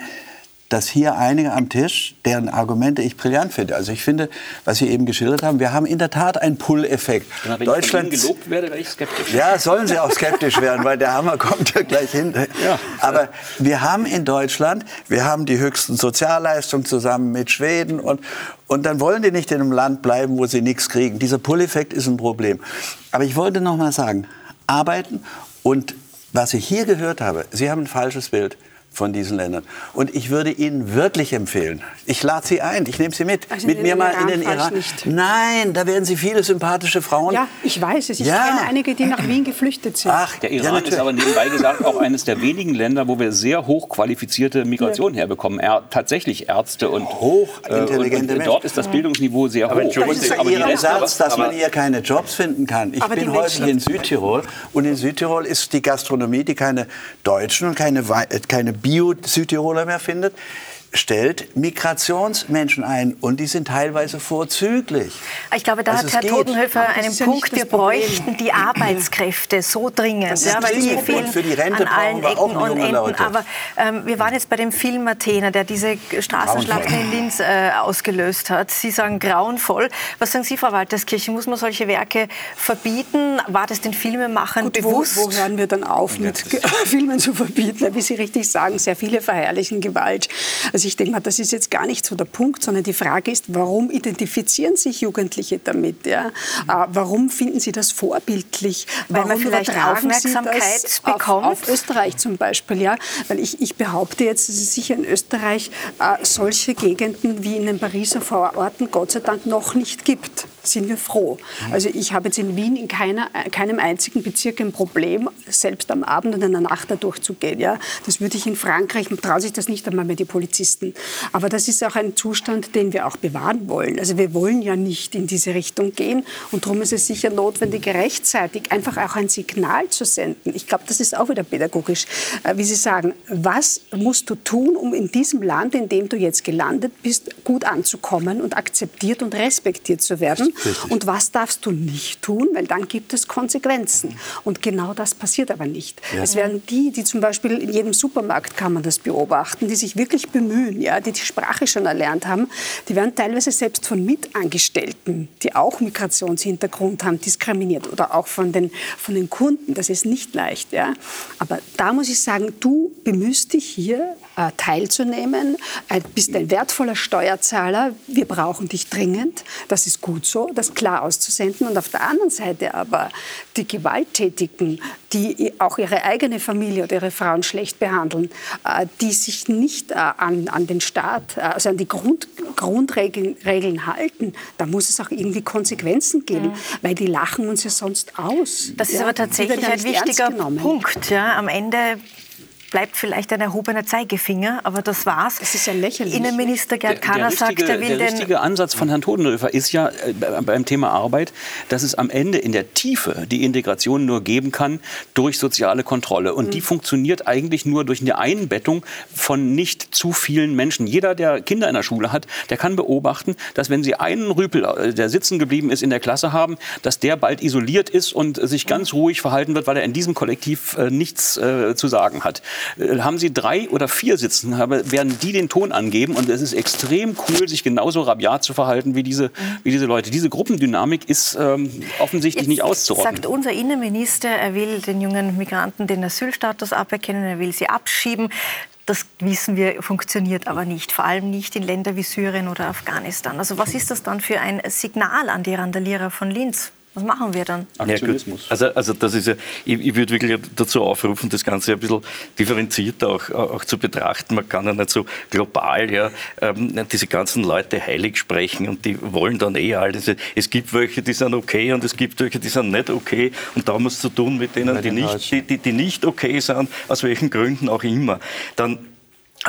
dass hier einige am Tisch, deren Argumente ich brillant finde. Also ich finde, was Sie eben geschildert haben, wir haben in der Tat einen Pull-Effekt. Wenn ich von Ihnen gelobt werde, werde ich skeptisch. Ja, sollen Sie auch skeptisch werden, weil der Hammer [LAUGHS] kommt ja gleich hin. Ja. Aber wir haben in Deutschland, wir haben die höchsten Sozialleistungen zusammen mit Schweden und, und dann wollen die nicht in einem Land bleiben, wo sie nichts kriegen. Dieser Pull-Effekt ist ein Problem. Aber ich wollte noch mal sagen, arbeiten und was ich hier gehört habe, Sie haben ein falsches Bild von diesen Ländern. Und ich würde Ihnen wirklich empfehlen, ich lade Sie ein, ich nehme Sie mit, Also mit mir mal in den Iran. nicht. Nein, da werden Sie viele sympathische Frauen. Ja, ich weiß es. Ich Ja. kenne einige, die nach Wien geflüchtet sind. Ach, Der ja, Iran natürlich. ist aber nebenbei gesagt auch eines der wenigen Länder, wo wir sehr hochqualifizierte Migration herbekommen. Er, tatsächlich Ärzte und Hochintelligente äh, und, und Menschen. Dort ist das Bildungsniveau sehr hoch. Das ist ja aber die Ihr Reste- Satz, dass aber- man hier keine Jobs finden kann. Ich Aber bin häufig in Südtirol und in Südtirol ist die Gastronomie, die keine Deutschen und keine, Wei- äh, keine Bio-Südtiroler mehr findet, stellt Migrationsmenschen ein und die sind teilweise vorzüglich. Ich glaube, da also hat Herr geht. Todenhöfer einen ja Punkt. Wir bräuchten die Arbeitskräfte so dringend, das ja, weil die fehlen für die Rente an allen Ecken und Enden. Leute. Aber ähm, wir waren jetzt bei dem Film Athena, der diese Straßenschlachten in Linz äh, ausgelöst hat. Sie sagen grauenvoll. Was sagen Sie, Frau Walterskirche? Muss man solche Werke verbieten? War das den Filmemachern Gut, bewusst? Wo, wo hören wir dann auf, mit [LAUGHS] Filmen zu verbieten? Wie Sie richtig sagen, sehr viele verherrlichen Gewalt. Also ich denke mal, das ist jetzt gar nicht so der Punkt, sondern die Frage ist, warum identifizieren sich Jugendliche damit? Ja? Äh, warum finden sie das vorbildlich? Weil warum man vielleicht Aufmerksamkeit bekommt? Auf, auf, Österreich zum Beispiel, ja. Weil ich, ich behaupte jetzt, dass es sicher in Österreich äh, solche Gegenden wie in den Pariser Vororten Gott sei Dank noch nicht gibt sind wir froh. Also ich habe jetzt in Wien in keiner, keinem einzigen Bezirk ein Problem, selbst am Abend und in der Nacht da durchzugehen. Ja? Das würde ich in Frankreich, traut sich das nicht einmal mehr die Polizisten. Aber das ist auch ein Zustand, den wir auch bewahren wollen. Also wir wollen ja nicht in diese Richtung gehen und darum ist es sicher notwendig, rechtzeitig einfach auch ein Signal zu senden. Ich glaube, das ist auch wieder pädagogisch, äh, wie Sie sagen, was musst du tun, um in diesem Land, in dem du jetzt gelandet bist, gut anzukommen und akzeptiert und respektiert zu werden Richtig. Und was darfst du nicht tun, weil dann gibt es Konsequenzen. Und genau das passiert aber nicht. Ja. Es werden die, die zum Beispiel in jedem Supermarkt kann man das beobachten, die sich wirklich bemühen, ja, die die Sprache schon erlernt haben, die werden teilweise selbst von Mitangestellten, die auch Migrationshintergrund haben, diskriminiert oder auch von den, von den Kunden. Das ist nicht leicht. Ja. Aber da muss ich sagen, du bemühst dich hier äh, teilzunehmen, äh, bist ein wertvoller Steuerzahler, wir brauchen dich dringend, das ist gut so das klar auszusenden. Und auf der anderen Seite aber die Gewalttätigen, die auch ihre eigene Familie oder ihre Frauen schlecht behandeln, äh, die sich nicht äh, an, an den Staat, äh, also an die Grund, Grundregeln Regeln halten, da muss es auch irgendwie Konsequenzen geben, mhm. weil die lachen uns ja sonst aus. Das ist ja, aber tatsächlich ein wichtiger Punkt. Ja. Am Ende bleibt vielleicht ein erhobener Zeigefinger, aber das war's. Es ist ja lächerlich. Innenminister Gerd Kahner sagt, er will der den... richtige Ansatz von Herrn Todenhöfer ist ja äh, beim Thema Arbeit, dass es am Ende in der Tiefe die Integration nur geben kann durch soziale Kontrolle. Und mhm. die funktioniert eigentlich nur durch eine Einbettung von nicht zu vielen Menschen. Jeder, der Kinder in der Schule hat, der kann beobachten, dass wenn sie einen Rüpel, äh, der sitzen geblieben ist in der Klasse haben, dass der bald isoliert ist und sich ganz ruhig verhalten wird, weil er in diesem Kollektiv äh, nichts äh, zu sagen hat. Äh, haben Sie drei oder vier sitzen, werden die den Ton angeben. Und es ist extrem cool, sich genauso rabiat zu verhalten wie diese, wie diese Leute. Diese Gruppendynamik ist ähm, offensichtlich Jetzt nicht auszurotten. sagt unser Innenminister, er will den jungen Migranten den Asylstatus aberkennen, er will sie abschieben. Das wissen wir, funktioniert aber nicht, vor allem nicht in Ländern wie Syrien oder Afghanistan. Also was ist das dann für ein Signal an die Randalierer von Linz? Was machen wir dann? Aktionismus. Ja, also, also das ist ja, ich, ich würde wirklich dazu aufrufen, das Ganze ein bisschen differenzierter auch, auch zu betrachten. Man kann ja nicht so global ja, ähm, diese ganzen Leute heilig sprechen und die wollen dann eh alles. Es gibt welche, die sind okay und es gibt welche, die sind nicht okay und da haben wir es zu tun mit denen, die nicht, die, die, die nicht okay sind, aus welchen Gründen auch immer. Dann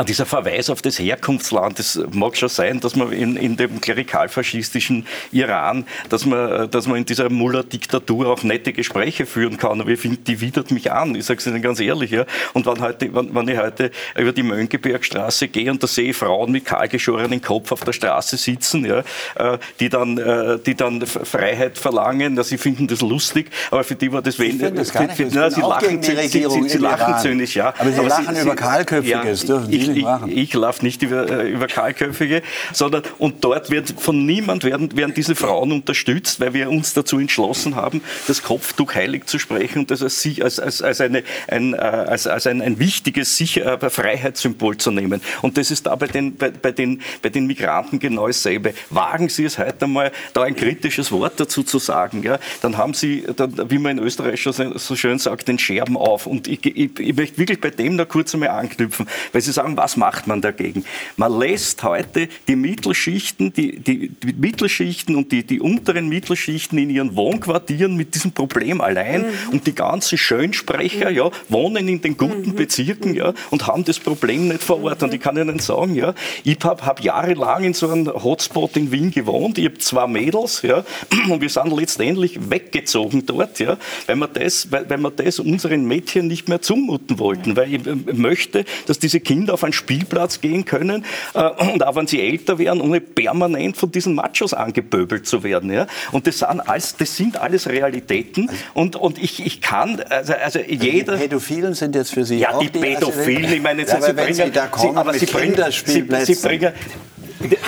dieser Verweis auf das Herkunftsland, das mag schon sein, dass man in, in dem klerikalfaschistischen Iran, dass man, dass man in dieser Mullah-Diktatur auch nette Gespräche führen kann. Aber ich finde, die widert mich an. Ich sage es Ihnen ganz ehrlich. Ja. Und wenn, heute, wenn, wenn ich heute über die Mönckebergstraße gehe und da sehe ich Frauen mit kahlgeschorenen Kopf auf der Straße sitzen, ja, äh, die, dann, äh, die dann Freiheit verlangen, ja, sie finden das lustig, aber für die war das wenig. Sie lachen, sie, sie, sie, sie lachen zynisch, ja. Aber sie aber lachen über Kahlköpfiges, ja, dürfen ich, ich, ich laufe nicht über, äh, über Kahlköpfige, sondern und dort wird von niemand werden, werden diese Frauen unterstützt, weil wir uns dazu entschlossen haben, das Kopftuch heilig zu sprechen und das als, als, als, als, eine, ein, äh, als, als ein, ein wichtiges Sicher äh, Freiheitssymbol zu nehmen. Und das ist da bei den, bei, bei, den, bei den Migranten genau dasselbe. Wagen Sie es heute einmal, da ein kritisches Wort dazu zu sagen, ja, dann haben Sie, dann, wie man in Österreich schon so schön sagt, den Scherben auf. Und ich, ich, ich möchte wirklich bei dem noch kurz einmal anknüpfen, weil Sie sagen, was macht macht man dagegen? Man lässt heute die Mittelschichten, die, die, die Mittelschichten und die, die unteren Mittelschichten in ihren Wohnquartieren mit diesem Problem allein mhm. und die ganzen Schönsprecher mhm. ja, wohnen in den guten mhm. Bezirken ja, und haben das Problem nicht vor Ort. Und ich kann Ihnen sagen, ja, ich habe hab jahrelang in so einem Hotspot in Wien gewohnt. Ich habe zwei Mädels ja, [CLEARS THROAT] und wir sind letztendlich weggezogen dort, ja, weil, wir das, weil, weil wir das unseren Mädchen nicht mehr zumuten wollten. Weil ich möchte, dass diese Kinder auf auf einen Spielplatz gehen können äh, und auch wenn sie älter werden, ohne permanent von diesen Machos angepöbelt zu werden. Ja? Und das sind, alles, das sind alles Realitäten und, und ich, ich kann, also, also jeder... Die Pädophilen sind jetzt für Sie ja, auch die Pädophilen, ich meine, ja, sie, bringen, Sie da kommen sie, aber sie bringen, sie, sie bringen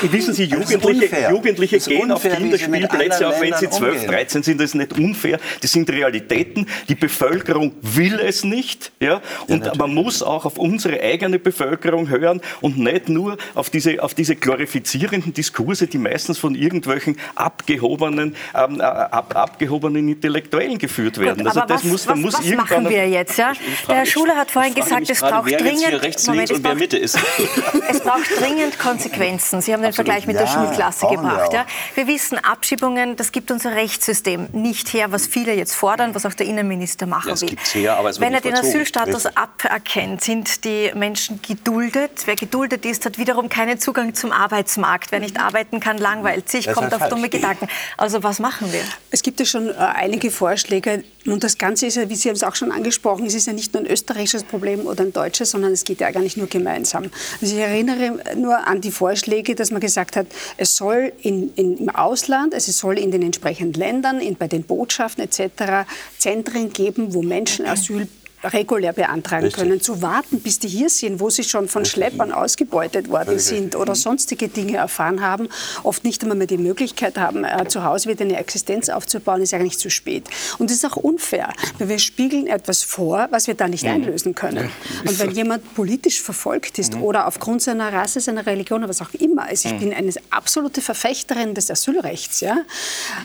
Wissen Sie, Jugendliche, Jugendliche gehen auf Kinderspielplätze, auch wenn sie 12, 13 sind, das ist nicht unfair. Das sind Realitäten. Die Bevölkerung will es nicht. Ja? Und ja, man muss auch auf unsere eigene Bevölkerung hören und nicht nur auf diese, auf diese glorifizierenden Diskurse, die meistens von irgendwelchen abgehobenen, ähm, äh, ab, abgehobenen Intellektuellen geführt werden. Gut, also das was, muss, was, muss was machen wir jetzt? Ja? Der Herr Schuler hat vorhin gesagt, es braucht dringend... Rechts, Moment, Mitte ist. [LAUGHS] es braucht dringend Konsequenzen. Sie haben den Absolut. Vergleich mit ja, der Schulklasse gebracht. Wir, ja. wir wissen, Abschiebungen, das gibt unser Rechtssystem nicht her, was viele jetzt fordern, was auch der Innenminister machen will. Her, Wenn er den Asylstatus aberkennt, sind die Menschen geduldet. Wer geduldet ist, hat wiederum keinen Zugang zum Arbeitsmarkt. Wer nicht arbeiten kann, langweilt sich, das kommt auf falsch. dumme Gedanken. Also was machen wir? Es gibt ja schon äh, einige Vorschläge. Und das Ganze ist ja, wie Sie haben es auch schon angesprochen, es ist ja nicht nur ein österreichisches Problem oder ein deutsches, sondern es geht ja gar nicht nur gemeinsam. Also ich erinnere nur an die Vorschläge, dass man gesagt gesagt hat, es soll in, in, im Ausland, also es soll in den entsprechenden Ländern, in, bei den Botschaften etc. Zentren geben, wo Menschen Asyl regulär beantragen Richtig. können. Zu warten, bis die hier sind, wo sie schon von Richtig. Schleppern ausgebeutet worden sind oder sonstige Dinge erfahren haben, oft nicht einmal mehr die Möglichkeit haben, äh, zu Hause wieder eine Existenz aufzubauen, ist eigentlich zu spät. Und das ist auch unfair, weil wir spiegeln etwas vor, was wir da nicht einlösen können. Und wenn jemand politisch verfolgt ist oder aufgrund seiner Rasse, seiner Religion oder was auch immer, also ich bin eine absolute Verfechterin des Asylrechts, ja,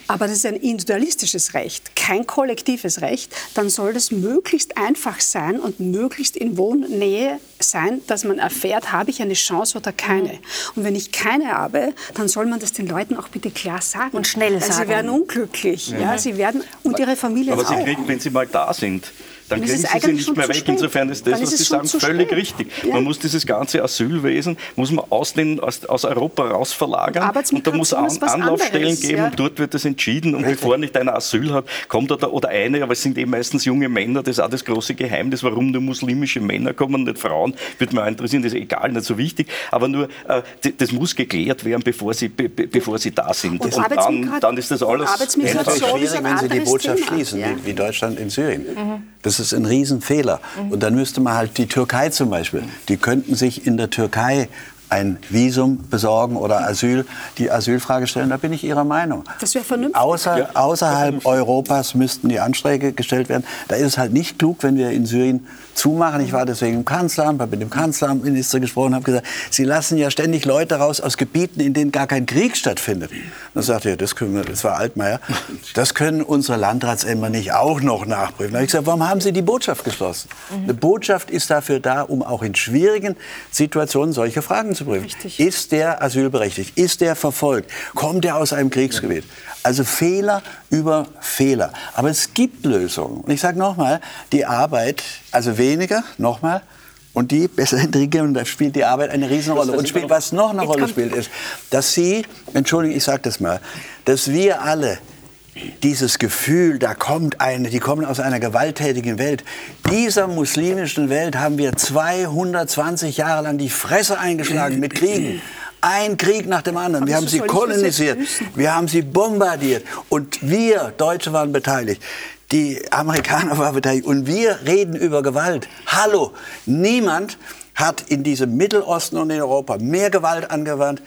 aber das ist ein individualistisches Recht, kein kollektives Recht, dann soll das möglichst einfach einfach sein und möglichst in Wohnnähe sein, dass man erfährt, habe ich eine Chance oder keine. Und wenn ich keine habe, dann soll man das den Leuten auch bitte klar sagen. Und schnell sagen. Sie werden unglücklich. Ja. ja. sie werden, und ihre Familie Aber Sie kriegen, wenn Sie mal da sind, dann kriegen Sie sie nicht mehr weg. Insofern ist das, was Sie sagen, völlig spät. richtig. Ja. Man muss dieses ganze Asylwesen muss man aus, den, aus, aus Europa raus verlagern und da muss An Anlaufstellen anderes, geben ja. und dort wird das entschieden und richtig. bevor nicht einer Asyl hat, kommt er da, oder eine, aber es sind eben meistens junge Männer, das ist auch das große Geheimnis, warum nur muslimische Männer kommen, nicht Frauen, würde mich auch interessieren, das ist egal, nicht so wichtig, aber nur, äh, das muss geklärt werden, bevor sie, be, bevor sie da sind. Und, und dann, dann ist das alles... Arbeitsmigration ist schwierig, wenn Sie die Botschaft Thema. schließen, ja. wie, wie, Deutschland in Syrien. Mhm. Das ist ein Riesenfehler. Mhm. Und dann müsste man halt die Türkei zum Beispiel, die könnten sich in der Türkei ein Visum besorgen oder Asyl, die Asylfrage stellen, da bin ich Ihrer Meinung. Das wäre vernünftig. Außer, ja. Außerhalb Europas müssten die Anträge gestellt werden. Da ist es halt nicht klug, wenn wir in Syrien zumachen. Ich war deswegen im Kanzleramt, habe mit dem Kanzleramtminister gesprochen, habe gesagt, Sie lassen ja ständig Leute raus aus Gebieten, in denen gar kein Krieg stattfindet. Dann sagte er, das können wir, das war Altmaier, das können unsere Landratsämter nicht auch noch nachprüfen. Da habe ich gesagt, warum haben Sie die Botschaft geschlossen? Mhm. Eine Botschaft ist dafür da, um auch in schwierigen Situationen solche Fragen zu zu prüfen. Richtig. Ist der asylberechtigt? Ist der verfolgt? Kommt er aus einem Kriegsgebiet? Also Fehler über Fehler. Aber es gibt Lösungen. Und ich sage nochmal, die Arbeit, also weniger, nochmal, und die besser [LAUGHS] integrieren, da spielt die Arbeit eine Riesenrolle. Und spielt, was noch eine Rolle spielt, ist, dass Sie, Entschuldigung, ich sage das mal, dass wir alle dieses Gefühl, da kommt eine, die kommen aus einer gewalttätigen Welt. Dieser muslimischen Welt haben wir 220 Jahre lang die Fresse eingeschlagen mit Kriegen. Ein Krieg nach dem anderen. Wir haben sie kolonisiert, wir haben sie bombardiert und wir Deutsche waren beteiligt. Die Amerikaner waren beteiligt und wir reden über Gewalt. Hallo, niemand hat in diesem Mittelosten und in Europa mehr Gewalt angewandt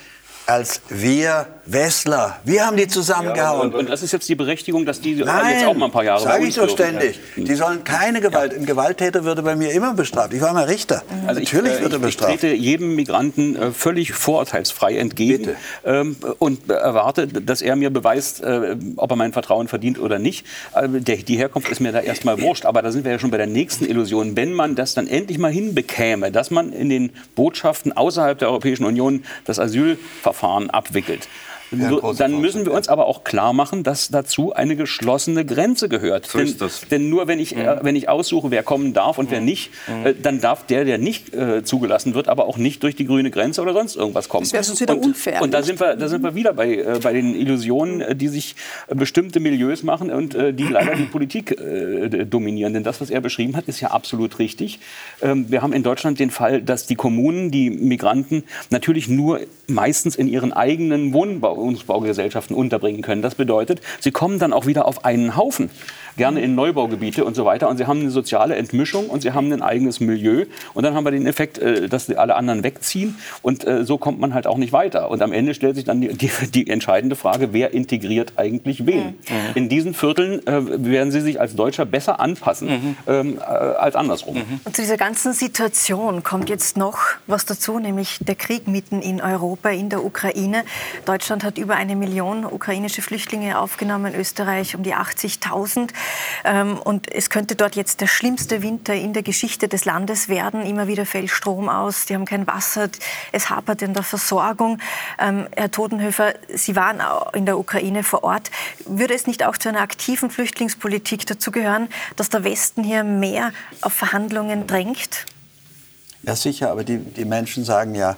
als wir Westler. Wir haben die zusammengehauen. Ja, und, und, das ist jetzt die Berechtigung, dass die Nein, jetzt auch mal ein paar Jahre sage ich doch ständig. Ja. Die sollen keine Gewalt. Ja. Ein Gewalttäter würde bei mir immer bestraft. Ich war mal Richter. Also Natürlich ich, äh, wird er bestraft. Ich trete jedem Migranten äh, völlig vorurteilsfrei entgegen ähm, und erwarte, dass er mir beweist, äh, ob er mein Vertrauen verdient oder nicht. Äh, der, die Herkunft ist mir da erstmal wurscht. Aber da sind wir ja schon bei der nächsten Illusion. Wenn man das dann endlich mal hinbekäme, dass man in den Botschaften außerhalb der Europäischen Union das Asylverfahren Verfahren abwickelt dann müssen wir uns aber auch klar machen, dass dazu eine geschlossene Grenze gehört. So denn, ist das. denn nur wenn ich, äh, wenn ich aussuche, wer kommen darf und wer nicht, äh, dann darf der, der nicht äh, zugelassen wird, aber auch nicht durch die grüne Grenze oder sonst irgendwas kommen. Das wäre sonst wieder und, unfair, Und da sind wir, da sind wir wieder bei, äh, bei den Illusionen, äh, die sich äh, bestimmte Milieus machen und äh, die leider die Politik äh, dominieren. Denn das, was er beschrieben hat, ist ja absolut richtig. Ähm, wir haben in Deutschland den Fall, dass die Kommunen die Migranten natürlich nur meistens in ihren eigenen Wohnungsbaugesellschaften unterbringen können. Das bedeutet, sie kommen dann auch wieder auf einen Haufen gerne in Neubaugebiete und so weiter. Und sie haben eine soziale Entmischung und sie haben ein eigenes Milieu. Und dann haben wir den Effekt, äh, dass sie alle anderen wegziehen. Und äh, so kommt man halt auch nicht weiter. Und am Ende stellt sich dann die, die, die entscheidende Frage, wer integriert eigentlich wen? In diesen Vierteln äh, werden sie sich als Deutscher besser anpassen ähm, äh, als andersrum. Und zu dieser ganzen Situation kommt jetzt noch was dazu, nämlich der Krieg mitten in Europa, in der Ukraine. Deutschland hat über eine Million ukrainische Flüchtlinge aufgenommen, Österreich um die 80.000. Ähm, Und es könnte dort jetzt der schlimmste Winter in der Geschichte des Landes werden. Immer wieder fällt Strom aus, die haben kein Wasser, es hapert in der Versorgung. Ähm, Herr Todenhöfer, Sie waren in der Ukraine vor Ort. Würde es nicht auch zu einer aktiven Flüchtlingspolitik dazugehören, dass der Westen hier mehr auf Verhandlungen drängt? Ja, sicher, aber die, die Menschen sagen ja,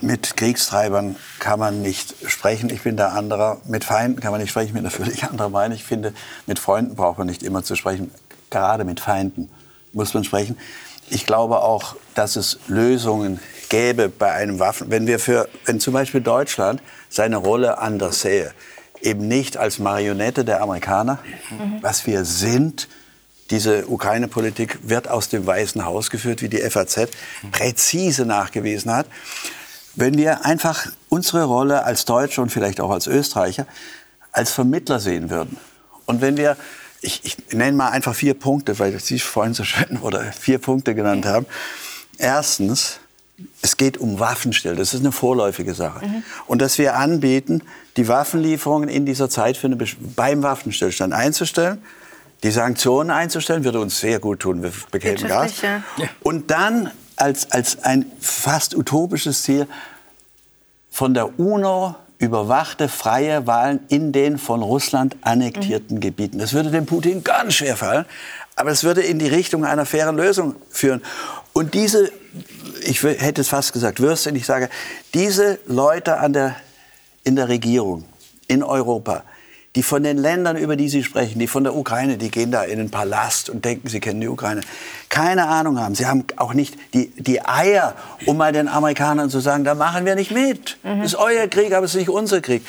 mit Kriegstreibern kann man nicht sprechen. Ich bin da anderer. Mit Feinden kann man nicht sprechen. Ich bin da völlig [LAUGHS] anderer Meinung. Ich finde, mit Freunden braucht man nicht immer zu sprechen. Gerade mit Feinden muss man sprechen. Ich glaube auch, dass es Lösungen gäbe bei einem Waffen. Wenn wir für, wenn zum Beispiel Deutschland seine Rolle anders sähe, eben nicht als Marionette der Amerikaner, was wir sind, diese Ukraine-Politik wird aus dem Weißen Haus geführt, wie die FAZ präzise nachgewiesen hat. Wenn wir einfach unsere Rolle als Deutsche und vielleicht auch als Österreicher als Vermittler sehen würden. Und wenn wir, ich, ich nenne mal einfach vier Punkte, weil Sie vorhin so schön oder vier Punkte genannt haben. Erstens, es geht um Waffenstillstand. Das ist eine vorläufige Sache. Und dass wir anbieten, die Waffenlieferungen in dieser Zeit für eine, beim Waffenstillstand einzustellen, die Sanktionen einzustellen, würde uns sehr gut tun. Wir bekämen Gas. Ja. Und dann als, als ein fast utopisches Ziel von der UNO überwachte freie Wahlen in den von Russland annektierten Gebieten. Das würde dem Putin ganz schwer fallen, aber es würde in die Richtung einer fairen Lösung führen. Und diese, ich hätte es fast gesagt, Würstchen, ich sage, diese Leute an der, in der Regierung in Europa, die von den Ländern, über die Sie sprechen, die von der Ukraine, die gehen da in den Palast und denken, sie kennen die Ukraine, keine Ahnung haben. Sie haben auch nicht die, die Eier, um mal den Amerikanern zu sagen, da machen wir nicht mit. Das ist euer Krieg, aber es ist nicht unser Krieg.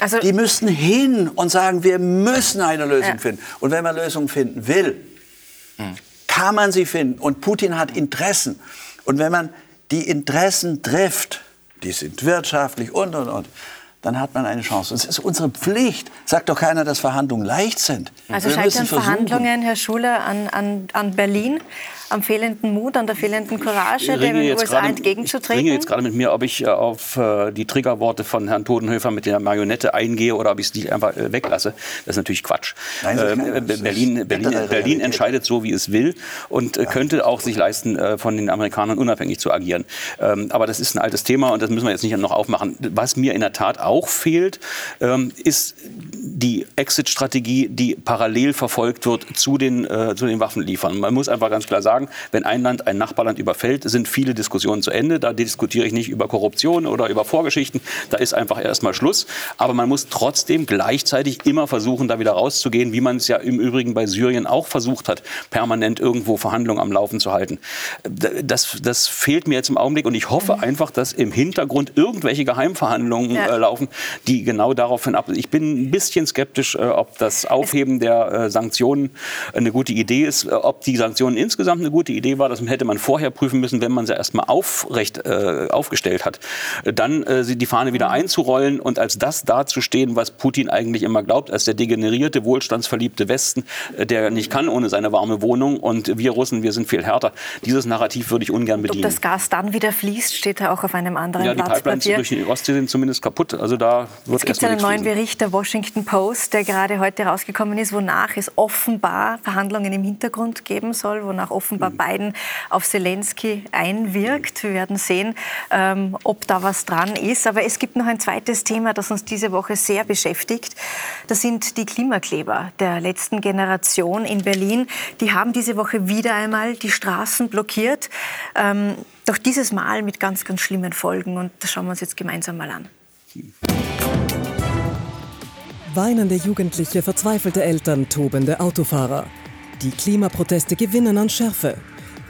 Also- die müssten hin und sagen, wir müssen eine Lösung Ja. finden. Und wenn man Lösungen finden will, kann man sie finden. Und Putin hat Interessen. Und wenn man die Interessen trifft, die sind wirtschaftlich und, und, und, dann hat man eine Chance. Und es ist unsere Pflicht. Sagt doch keiner, dass Verhandlungen leicht sind. Also Wir scheitern. Verhandlungen, Herr Schuler, an, an, an Berlin, am fehlenden Mut, an der fehlenden Courage, ringe den USA gerade- entgegenzutreten? Ich ringe jetzt gerade mit mir, ob ich äh, auf äh, die Triggerworte von Herrn Todenhöfer mit der Marionette eingehe oder ob ich die einfach äh, weglasse. Das ist natürlich Quatsch. Nein, Ähm, nicht. äh, Berlin, Berlin, Berlin entscheidet so, wie es will und äh, könnte auch sich leisten, von den Amerikanern unabhängig zu agieren. Ähm, aber das ist ein altes Thema und das müssen wir jetzt nicht noch aufmachen. Was mir in der Tat auch fehlt, ähm, ist die Exit-Strategie, die parallel verfolgt wird zu den, zu den Waffenliefern. Man muss einfach ganz klar sagen, wenn ein Land ein Nachbarland überfällt, sind viele Diskussionen zu Ende. Da diskutiere ich nicht über Korruption oder über Vorgeschichten. Da ist einfach erstmal Schluss. Aber man muss trotzdem gleichzeitig immer versuchen, da wieder rauszugehen, wie man es ja im Übrigen bei Syrien auch versucht hat, permanent irgendwo Verhandlungen am Laufen zu halten. Das, das fehlt mir jetzt im Augenblick und ich hoffe einfach, dass im Hintergrund irgendwelche Geheimverhandlungen Ja. äh, laufen, die genau daraufhin ab. Ich bin ein bisschen skeptisch, äh, ob das Aufheben der äh, Sanktionen eine gute Idee ist, ob die Sanktionen insgesamt eine gute Idee war. Das hätte man vorher prüfen müssen, wenn man sie erstmal aufrecht äh, aufgestellt hat. Dann äh, die Fahne wieder einzurollen und als das dazustehen, was Putin eigentlich immer glaubt, als der degenerierte, wohlstandsverliebte Westen, äh, der nicht kann ohne seine warme Wohnung und wir Russen, wir sind viel härter. Dieses Narrativ würde ich ungern Ob bedienen. das Gas dann wieder fließt, steht da auch auf einem anderen Ja, die Blatt Pipelines durch die Ostsee sind zumindest kaputt. Also da wird Es gibt einen neuen fließen. Bericht der Washington Washington Post, der gerade heute rausgekommen ist, wonach es offenbar Verhandlungen im Hintergrund geben soll, wonach offenbar mhm. Biden auf Zelensky einwirkt. Wir werden sehen, ähm, ob da was dran ist. Aber es gibt noch ein zweites Thema, das uns diese Woche sehr beschäftigt. Das sind die Klimakleber der letzten Generation in Berlin. Die haben diese Woche wieder einmal die Straßen blockiert. Ähm, doch dieses Mal mit ganz, ganz schlimmen Folgen. Und das schauen wir uns jetzt gemeinsam mal an. Weinende Jugendliche, verzweifelte Eltern, tobende Autofahrer. Die Klimaproteste gewinnen an Schärfe.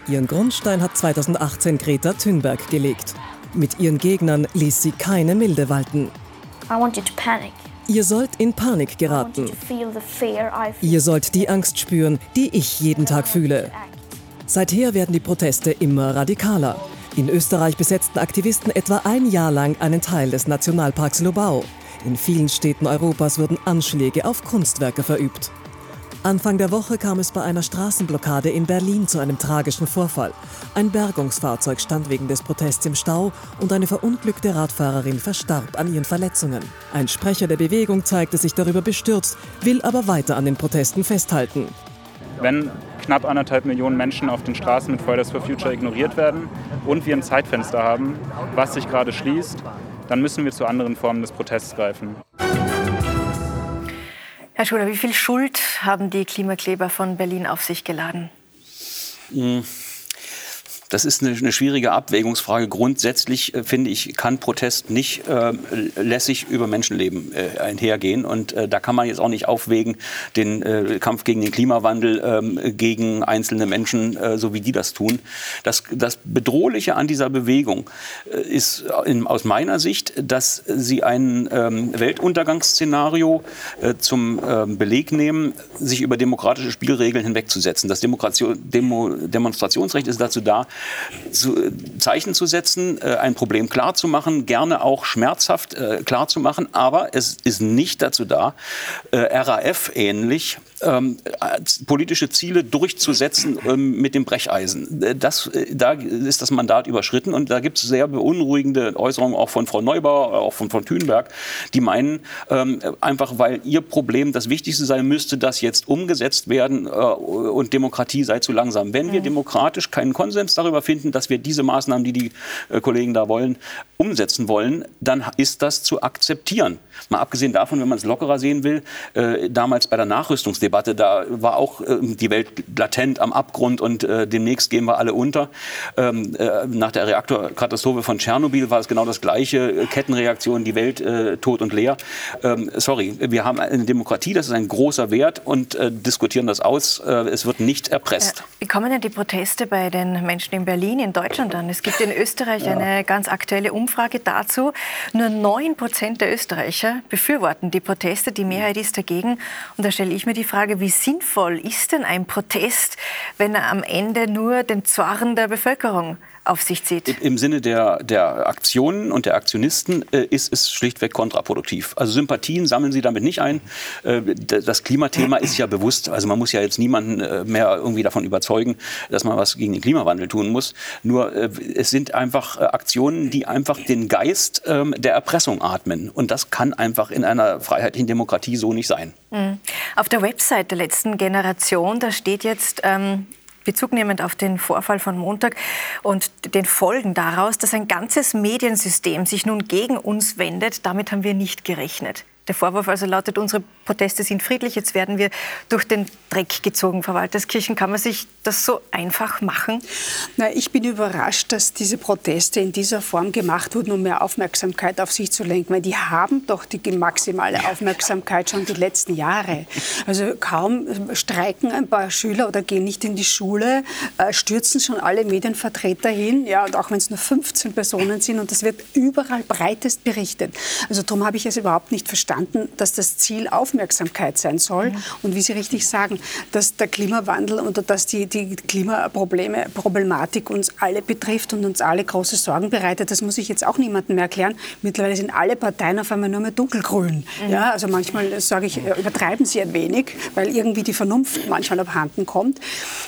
Ihren Grundstein hat 2018 Greta Thunberg gelegt. Mit ihren Gegnern ließ sie keine Milde walten. Ihr sollt in Panik geraten. Ihr sollt die Angst spüren, die ich jeden Tag fühle. Seither werden die Proteste immer radikaler. In Österreich besetzten Aktivisten etwa ein Jahr lang einen Teil des Nationalparks Lobau. In vielen Städten Europas wurden Anschläge auf Kunstwerke verübt. Anfang der Woche kam es bei einer Straßenblockade in Berlin zu einem tragischen Vorfall. Ein Bergungsfahrzeug stand wegen des Protests im Stau und eine verunglückte Radfahrerin verstarb an ihren Verletzungen. Ein Sprecher der Bewegung zeigte sich darüber bestürzt, will aber weiter an den Protesten festhalten. Wenn knapp anderthalb Millionen Menschen auf den Straßen mit Fridays for Future ignoriert werden und wir ein Zeitfenster haben, was sich gerade schließt, dann müssen wir zu anderen Formen des Protests greifen. Herr Schuler, wie viel Schuld haben die Klimakleber von Berlin auf sich geladen? Mhm. Das ist eine, eine schwierige Abwägungsfrage. Grundsätzlich äh, finde ich, kann Protest nicht äh, lässig über Menschenleben äh, einhergehen. Und äh, da kann man jetzt auch nicht aufwägen, den äh, Kampf gegen den Klimawandel ähm, gegen einzelne Menschen, äh, so wie die das tun. Das, das Bedrohliche an dieser Bewegung ist in, aus meiner Sicht, dass sie ein ähm, Weltuntergangsszenario zum ähm, Beleg nehmen, sich über demokratische Spielregeln hinwegzusetzen. Das Demo, Demonstrationsrecht ist dazu da, zu, Zeichen zu setzen, äh, ein Problem klarzumachen, gerne auch schmerzhaft äh, klarzumachen, aber es ist nicht dazu da, äh, RAF ähnlich ähm, politische Ziele durchzusetzen ähm, mit dem Brecheisen. Äh, das, äh, da ist das Mandat überschritten und da gibt es sehr beunruhigende Äußerungen auch von Frau Neubauer, auch von Frau Thünberg, die meinen, ähm, einfach weil ihr Problem das Wichtigste sein müsste, dass jetzt umgesetzt werden äh, und Demokratie sei zu langsam. Wenn wir mhm. demokratisch keinen Konsens darüber finden, dass wir diese Maßnahmen, die die äh, Kollegen da wollen, umsetzen wollen, dann ist das zu akzeptieren. Mal abgesehen davon, wenn man es lockerer sehen will, äh, damals bei der Nachrüstungsdebatte, da war auch äh, die Welt latent am Abgrund und äh, demnächst gehen wir alle unter. Ähm, äh, nach der Reaktorkatastrophe von Tschernobyl war es genau das gleiche, äh, Kettenreaktion, die Welt äh, tot und leer. Ähm, sorry, wir haben eine Demokratie, das ist ein großer Wert und diskutieren das aus. es wird nicht erpresst. Wie kommen denn die Proteste bei den Menschen in Berlin, in Deutschland an? Es gibt in Österreich ja. eine ganz aktuelle Umfrage dazu. Nur 9 Prozent der Österreicher befürworten die Proteste, die Mehrheit ist dagegen. Und da stelle ich mir die Frage, wie sinnvoll ist denn ein Protest, wenn er am Ende nur den Zorn der Bevölkerung auf sich zieht. Im Sinne der, der Aktionen und der Aktionisten äh, ist es schlichtweg kontraproduktiv. Also Sympathien sammeln sie damit nicht ein. Äh, das Klimathema ist ja bewusst. Also man muss ja jetzt niemanden äh, mehr irgendwie davon überzeugen, dass man was gegen den Klimawandel tun muss. Nur äh, es sind einfach äh, Aktionen, die einfach den Geist ähm, der Erpressung atmen. Und das kann einfach in einer freiheitlichen Demokratie so nicht sein. Mhm. Auf der Website der letzten Generation, da steht jetzt, ähm, Bezug nehmend auf den Vorfall von Montag und den Folgen daraus, dass ein ganzes Mediensystem sich nun gegen uns wendet, damit haben wir nicht gerechnet. Der Vorwurf also lautet, unsere Proteste sind friedlich, jetzt werden wir durch den Dreck gezogen. Frau Walterskirchen, kann man sich das so einfach machen? Na, ich bin überrascht, dass diese Proteste in dieser Form gemacht wurden, um mehr Aufmerksamkeit auf sich zu lenken. Weil die haben doch die maximale Aufmerksamkeit schon die letzten Jahre. Also kaum streiken ein paar Schüler oder gehen nicht in die Schule, äh, stürzen schon alle Medienvertreter hin. Ja, und auch wenn es nur 15 Personen sind und das wird überall breitest berichtet. Also darum habe ich es überhaupt nicht verstanden verstanden, dass das Ziel Aufmerksamkeit sein soll. Mhm. Und wie Sie richtig sagen, dass der Klimawandel oder dass die, die Klimaprobleme, Problematik uns alle betrifft und uns alle große Sorgen bereitet, das muss ich jetzt auch niemandem mehr erklären. Mittlerweile sind alle Parteien auf einmal nur mehr dunkelgrün. Mhm. Ja, also manchmal sage ich, übertreiben sie ein wenig, weil irgendwie die Vernunft manchmal abhanden kommt.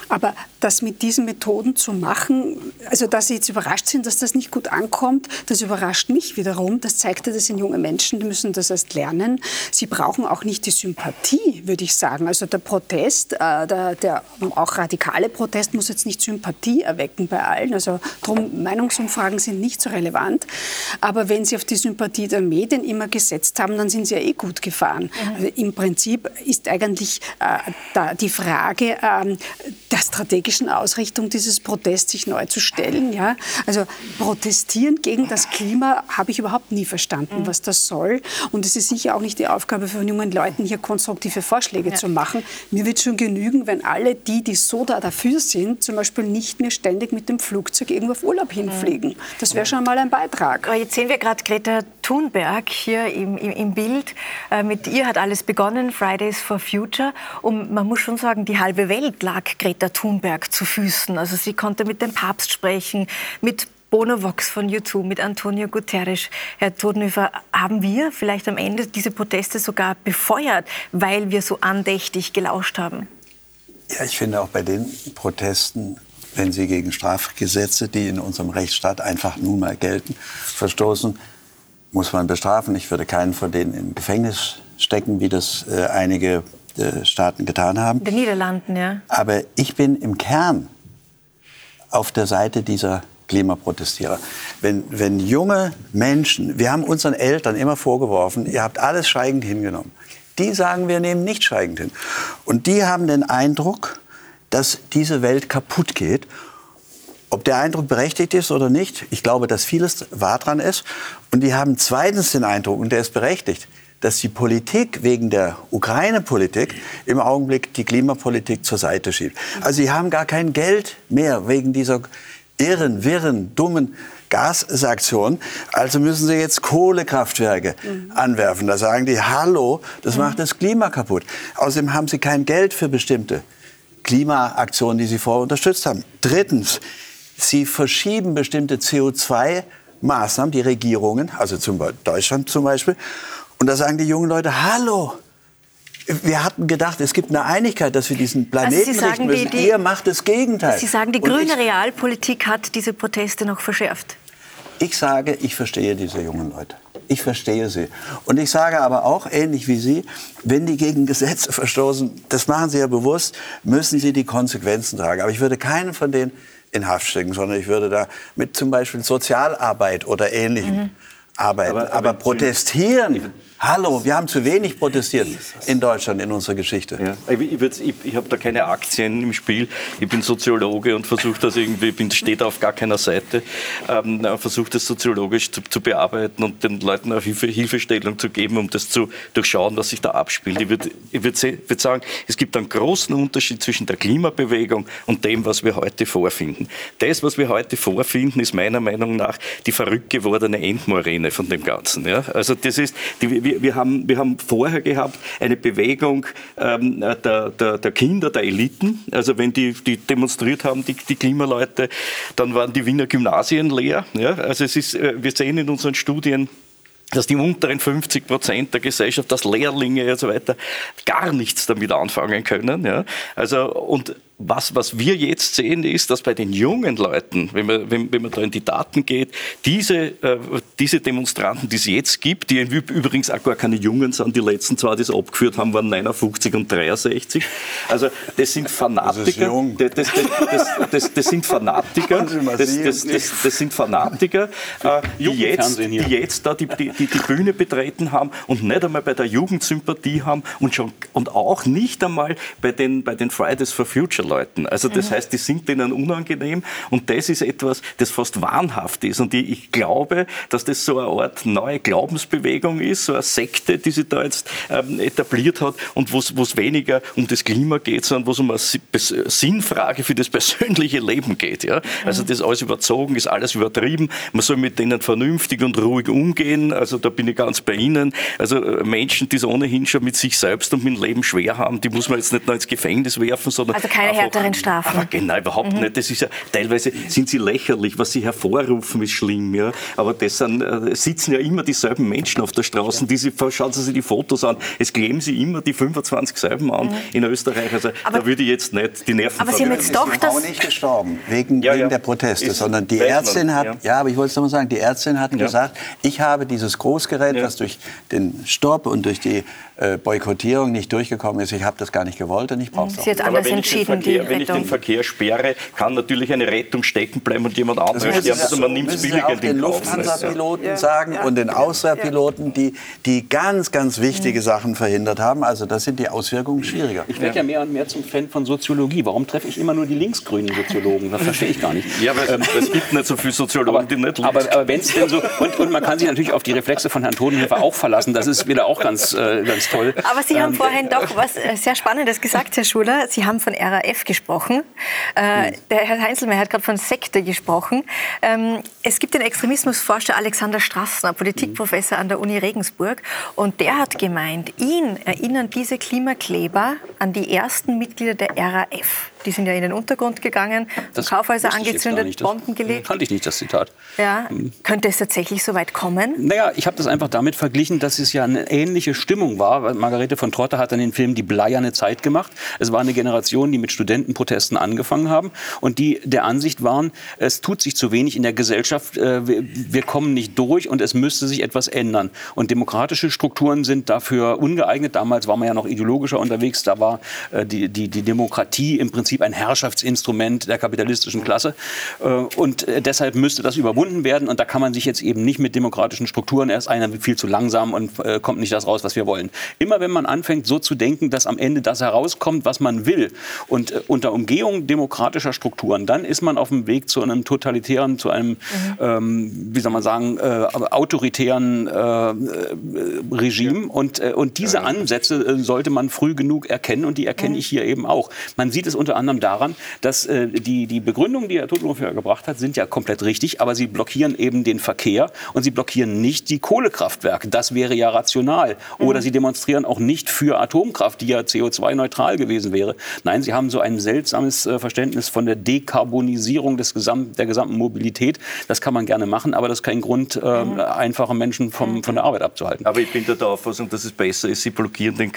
Aber das mit diesen Methoden zu machen, also dass Sie jetzt überrascht sind, dass das nicht gut ankommt, das überrascht mich wiederum. Das zeigt ja, das sind junge Menschen, die müssen das erst lernen können. Sie brauchen auch nicht die Sympathie, würde ich sagen. Also der Protest, äh, der, der auch radikale Protest muss jetzt nicht Sympathie erwecken bei allen. Also drum, Meinungsumfragen sind nicht so relevant. Aber wenn Sie auf die Sympathie der Medien immer gesetzt haben, dann sind Sie ja eh gut gefahren. Mhm. Also Im Prinzip ist eigentlich äh, da die Frage äh, der strategischen Ausrichtung dieses Protests sich neu zu stellen. Ja? Also protestieren gegen das Klima habe ich überhaupt nie verstanden, mhm. was das soll. Und es ist sicher auch nicht die Aufgabe von jungen Leuten, hier konstruktive Vorschläge ja. zu machen. Mir wird schon genügen, wenn alle die, die so da dafür sind, zum Beispiel nicht mehr ständig mit dem Flugzeug irgendwo auf Urlaub hinfliegen. Das wäre schon mal ein Beitrag. Aber jetzt sehen wir gerade Greta Thunberg hier im, im, im Bild. Äh, mit ihr hat alles begonnen, Fridays for Future. Und man muss schon sagen, die halbe Welt lag Greta Thunberg zu Füßen. Also sie konnte mit dem Papst sprechen, mit Bono Vox von U2 mit Antonio Guterres. Herr Todenhöfer, haben wir vielleicht am Ende diese Proteste sogar befeuert, weil wir so andächtig gelauscht haben? Ja, ich finde auch bei den Protesten, wenn sie gegen Strafgesetze, die in unserem Rechtsstaat einfach nun mal gelten, verstoßen, muss man bestrafen. Ich würde keinen von denen in Gefängnis stecken, wie das äh, einige äh, Staaten getan haben. Den Niederlanden, ja. Aber ich bin im Kern auf der Seite dieser Klimaprotestierer. Wenn, wenn junge Menschen, wir haben unseren Eltern immer vorgeworfen, ihr habt alles schweigend hingenommen. Die sagen, wir nehmen nicht schweigend hin. Und die haben den Eindruck, dass diese Welt kaputt geht. Ob der Eindruck berechtigt ist oder nicht, ich glaube, dass vieles wahr dran ist. Und die haben zweitens den Eindruck, und der ist berechtigt, dass die Politik wegen der Ukraine-Politik im Augenblick die Klimapolitik zur Seite schiebt. Also sie haben gar kein Geld mehr wegen dieser irren, wirren, dummen Gassanktionen. Also müssen sie jetzt Kohlekraftwerke mhm. anwerfen. Da sagen die, hallo, das mhm. macht das Klima kaputt. Außerdem haben sie kein Geld für bestimmte Klimaaktionen, die sie vorher unterstützt haben. Drittens, sie verschieben bestimmte CO2-Maßnahmen, die Regierungen, also zum Deutschland zum Beispiel. Und da sagen die jungen Leute, hallo, wir hatten gedacht, es gibt eine Einigkeit, dass wir diesen Planeten also richten müssen. Die, die, Ihr macht das Gegenteil. Sie sagen, die grüne ich, Realpolitik hat diese Proteste noch verschärft. Ich sage, ich verstehe diese jungen Leute. Ich verstehe sie. Und ich sage aber auch, ähnlich wie Sie, wenn die gegen Gesetze verstoßen, das machen sie ja bewusst, müssen sie die Konsequenzen tragen. Aber ich würde keinen von denen in Haft stecken, sondern ich würde da mit zum Beispiel Sozialarbeit oder Ähnlichem mhm. arbeiten. Aber, aber, aber protestieren Hallo, wir haben zu wenig protestiert in Deutschland in unserer Geschichte. Ja. Ich, ich, ich habe da keine Aktien im Spiel. Ich bin Soziologe und versuche das irgendwie, bin, steht auf gar keiner Seite, ähm, versuche das soziologisch zu, zu, bearbeiten und den Leuten auch Hilfe, Hilfestellung zu geben, um das zu durchschauen, was sich da abspielt. Ich würde würd, würd sagen, es gibt einen großen Unterschied zwischen der Klimabewegung und dem, was wir heute vorfinden. Das, was wir heute vorfinden, ist meiner Meinung nach die verrückt gewordene Endmoräne von dem Ganzen. Ja? Also das ist, die, wir, wir, haben, wir haben vorher gehabt eine Bewegung ähm, der, der, der, Kinder, der Eliten. Also wenn die, die demonstriert haben, die, die Klimaleute, dann waren die Wiener Gymnasien leer. Ja? Also es ist, äh, wir sehen in unseren Studien, dass die unteren 50 Prozent der Gesellschaft, dass Lehrlinge und so weiter gar nichts damit anfangen können. Ja? Also, und was, was wir jetzt sehen, ist, dass bei den jungen Leuten, wenn man, wenn, wenn man da in die Daten geht, diese, äh, diese Demonstranten, die es jetzt gibt, die übrigens auch gar keine Jungen sind, die letzten zwei, die es abgeführt haben, waren 59 und 63. Also das sind Fanatiker. Das, das, das, das sind Fanatiker. Das, sind Fanatiker, äh, die, jetzt, die jetzt da die, die, die, Bühne betreten haben und nicht einmal bei der Jugendsympathie haben und, schon, und auch nicht einmal bei den, bei den Fridays for Future Leuten. Also das mhm. heißt, die sind denen unangenehm und das ist etwas, das fast wahnhaft ist. Und ich glaube, dass das so eine Art neue Glaubensbewegung ist, so eine Sekte, die sich da jetzt ähm, etabliert hat und wo es weniger um das Klima geht, sondern wo es um eine Sinnfrage für das persönliche Leben geht. Ja? Also mhm. das ist alles überzogen, ist alles übertrieben. Man soll mit denen vernünftig und ruhig umgehen. Also da bin ich ganz bei Ihnen. Also äh, Menschen, die es ohnehin schon mit sich selbst und mit dem Leben schwer haben, die muss man jetzt nicht nur ins Gefängnis werfen, sondern also keine härteren Strafen. Aber genau, überhaupt mhm. nicht. Das ist ja, teilweise sind sie lächerlich. Was sie hervorrufen, ist schlimm. Ja. Aber das sind, äh, sitzen ja immer dieselben Menschen auf der Straße. Die sie, schauen Sie sich die Fotos an. Es kleben sie immer die 25 selben an mhm. in Österreich. Also aber, da würde ich jetzt nicht die Nerven Aber Sie haben jetzt doch das... nicht gestorben wegen, ja, wegen der Proteste, ist sondern die Ärztin hat, ja. ja. aber ich wollte es nochmal sagen, die Ärztin hat gesagt, ich habe dieses Großgerät, was durch den Stopp und durch die äh, Boykottierung nicht durchgekommen ist, ich habe das gar nicht gewollt und ich brauche es auch nicht. anders entschieden, Verkehr, Wenn ich den Verkehr sperre, kann natürlich eine Rettung stecken bleiben und jemand anderes sterben. Also man nimmt es billig in den Lufthansa-Piloten ja. sagen ja. und den Auswehrpiloten, die, die ganz, ganz wichtige mhm. Sachen verhindert haben. Also das sind die Auswirkungen schwieriger. Ich werde ja mehr und mehr zum Fan von Soziologie. Warum treffe ich immer nur die linksgrünen Soziologen? Das verstehe ich gar nicht. [LAUGHS] Ja, aber ähm, es gibt nicht so viele Soziologen, aber, die nicht Aber, aber wenn es denn so und, und man kann sich natürlich auf die Reflexe von Herrn Todenhöfer auch verlassen. Das ist wieder auch ganz, äh, ganz toll. Aber Sie haben ähm, vorhin doch was äh, sehr Spannendes gesagt, Herr Schuler. Sie haben von RAF gesprochen. Äh, der Herr Heinzelmeier hat gerade von Sekte gesprochen. Ähm, es gibt den Extremismusforscher Alexander Strassner, Politikprofessor an der Uni Regensburg. Und der hat gemeint, ihn erinnern diese Klimakleber an die ersten Mitglieder der RAF. Die sind ja in den Untergrund gegangen, das Kaufhäuser angezündet, Bomben gelegt. Kannte ich nicht, das Zitat. Ja. Hm. Könnte es tatsächlich so weit kommen? Naja, ich habe das einfach damit verglichen, dass es ja eine ähnliche Stimmung war. Margarete von Trotter hat dann den Film Die bleierne Zeit gemacht. Es war eine Generation, die mit Studentenprotesten angefangen haben und die der Ansicht waren, es tut sich zu wenig in der Gesellschaft, äh, wir kommen nicht durch und es müsste sich etwas ändern. Und demokratische Strukturen sind dafür ungeeignet. Damals war man ja noch ideologischer unterwegs. Da war äh, die, die, die Demokratie im Prinzip ein Herrschaftsinstrument der kapitalistischen Klasse. Äh, und äh, deshalb müsste das überwunden werden. Und da kann man sich jetzt eben nicht mit demokratischen Strukturen, erst einer viel zu langsam und kommt nicht das raus, was wir wollen. Immer wenn man anfängt, so zu denken, dass am Ende das herauskommt, was man will, und unter Umgehung demokratischer Strukturen, dann ist man auf dem Weg zu einem totalitären, zu einem, mhm. ähm, wie soll man sagen, äh, autoritären äh, Regime. Und, äh, und diese Ansätze sollte man früh genug erkennen und die erkenne mhm. ich hier eben auch. Man sieht es unter anderem daran, dass äh, die, die Begründungen, die Herr Totenhofer gebracht hat, sind ja komplett richtig, aber sie blockieren eben den Verkehr und sie blockieren nicht die Kohlekraftwerke. Das wäre ja rational. Oder mhm. sie demonstrieren auch nicht für Atomkraft, die ja CO2-neutral gewesen wäre. Nein, sie haben so ein seltsames äh, Verständnis von der Dekarbonisierung des Gesamt, der gesamten Mobilität. Das kann man gerne machen, aber das ist kein Grund, äh, mhm. einfache Menschen vom, von der Arbeit abzuhalten. Aber ich bin da der Auffassung, dass es besser ist, sie blockieren den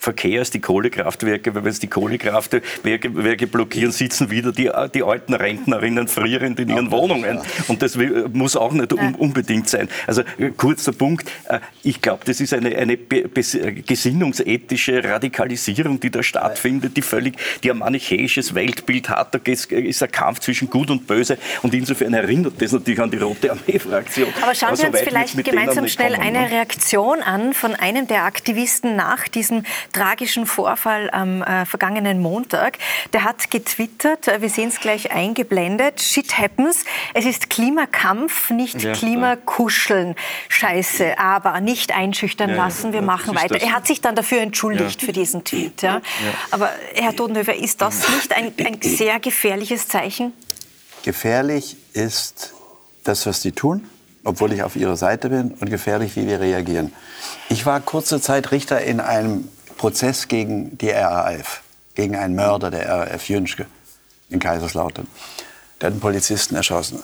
Verkehr als die Kohlekraftwerke, weil wenn es die Kohlekraftwerke Werke blockieren, sitzen wieder die, die alten Rentnerinnen frierend in ihren Wohnungen. Und das muss auch nicht unbedingt sein. Also äh, kurzer Punkt. Äh, ich glaube, das ist eine, eine gesinnungsethische Radikalisierung, die da stattfindet, die völlig, die ein manichäisches Weltbild hat. Da ist ein Kampf zwischen Gut und Böse. Und insofern erinnert das natürlich an die Rote Armee-Fraktion. Aber schauen Sie uns vielleicht gemeinsam schnell kommen, eine ne? Reaktion an von einem der Aktivisten nach diesem tragischen Vorfall am äh, vergangenen Montag. Der hat getwittert, wir sehen es gleich eingeblendet, Shit happens, es ist Klimakampf, nicht ja, Klimakuscheln. Scheiße, aber nicht einschüchtern ja, lassen, wir ja, machen weiter. Er hat sich dann dafür entschuldigt für diesen Tweet. Ja. Aber Herr Todenhöfer, ist das nicht ein, ein sehr gefährliches Zeichen? Gefährlich ist das, was die tun, obwohl ich auf ihrer Seite bin, und gefährlich, wie wir reagieren. Ich war kurze Zeit Richter in einem Prozess gegen die RAF gegen einen Mörder der RAF Jünschke in Kaiserslautern. Der hat einen Polizisten erschossen.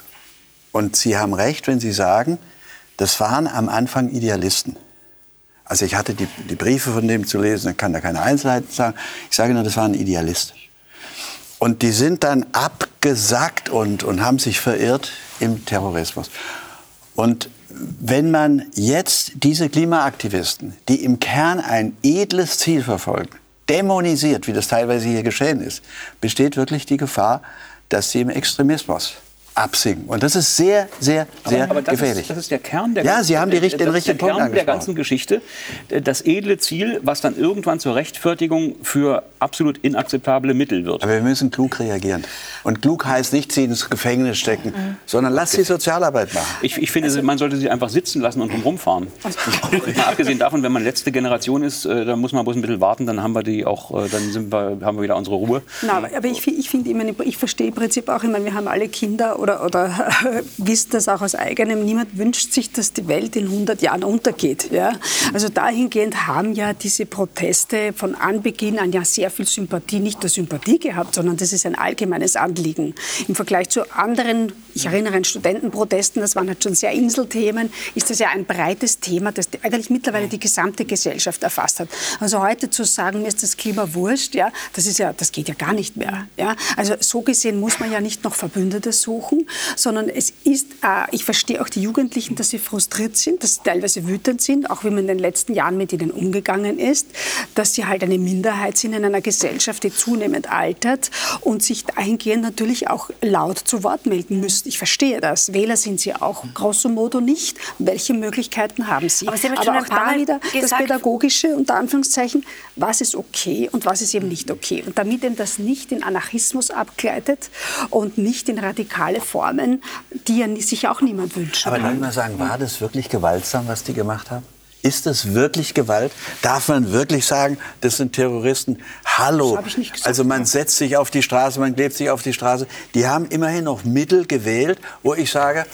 Und Sie haben recht, wenn Sie sagen, das waren am Anfang Idealisten. Also ich hatte die, die Briefe von dem zu lesen, ich kann da keine Einzelheiten sagen. Ich sage nur, das waren Idealisten. Und die sind dann abgesackt und, und haben sich verirrt im Terrorismus. Und wenn man jetzt diese Klimaaktivisten, die im Kern ein edles Ziel verfolgen, dämonisiert, wie das teilweise hier geschehen ist, besteht wirklich die Gefahr, dass sie im Extremismus absinken. Und das ist sehr, sehr, sehr aber, aber das gefährlich. Ist, das ist der Kern der, ja, Sie haben die, den richtigen Punkt Kern der ganzen Geschichte. Das edle Ziel, was dann irgendwann zur Rechtfertigung für absolut inakzeptable Mittel wird. Aber wir müssen klug reagieren. Und klug heißt nicht sie ins Gefängnis stecken, mhm. sondern lass sie Sozialarbeit machen. Ich, ich finde, also, man sollte sie einfach sitzen lassen und rumfahren. [LAUGHS] abgesehen davon, wenn man letzte Generation ist, äh, dann muss man bloß ein bisschen warten, dann haben wir die auch, äh, dann sind wir, haben wir wieder unsere Ruhe. Na, aber ich, ich finde immer, ich verstehe im Prinzip auch immer, wir haben alle Kinder oder, oder [LAUGHS] wissen das auch aus eigenem, niemand wünscht sich, dass die Welt in 100 Jahren untergeht. Ja? Also dahingehend haben ja diese Proteste von Anbeginn an ja sehr viel Sympathie, nicht nur Sympathie gehabt, sondern das ist ein allgemeines Anliegen. Im Vergleich zu anderen, ich erinnere an Studentenprotesten, das waren halt schon sehr Inselthemen, ist das ja ein breites Thema, das eigentlich mittlerweile die gesamte Gesellschaft erfasst hat. Also heute zu sagen, mir ist das Klima wurscht, ja, das ist ja, das geht ja gar nicht mehr. Ja. Also so gesehen muss man ja nicht noch Verbündete suchen, sondern es ist, äh, ich verstehe auch die Jugendlichen, dass sie frustriert sind, dass sie teilweise wütend sind, auch wie man in den letzten Jahren mit ihnen umgegangen ist, dass sie halt eine Minderheit sind in einer Gesellschaft, die zunehmend altert und sich dahingehend natürlich auch laut zu Wort melden müssen. Ich verstehe das. Wähler sind sie auch grosso modo nicht. Welche Möglichkeiten haben sie? Aber, sie haben Aber auch da wieder das Pädagogische, unter Anführungszeichen, was ist okay und was ist eben nicht okay. Und damit eben das nicht in Anarchismus abgleitet und nicht in radikale Formen, die ja sich auch niemand wünscht. Aber ich mal sagen, war das wirklich gewaltsam, was die gemacht haben? Ist das wirklich Gewalt? Darf man wirklich sagen, das sind Terroristen? Hallo. Das ich nicht gesagt. Also man setzt sich auf die Straße, man klebt sich auf die Straße. Die haben immerhin noch Mittel gewählt, wo ich sage,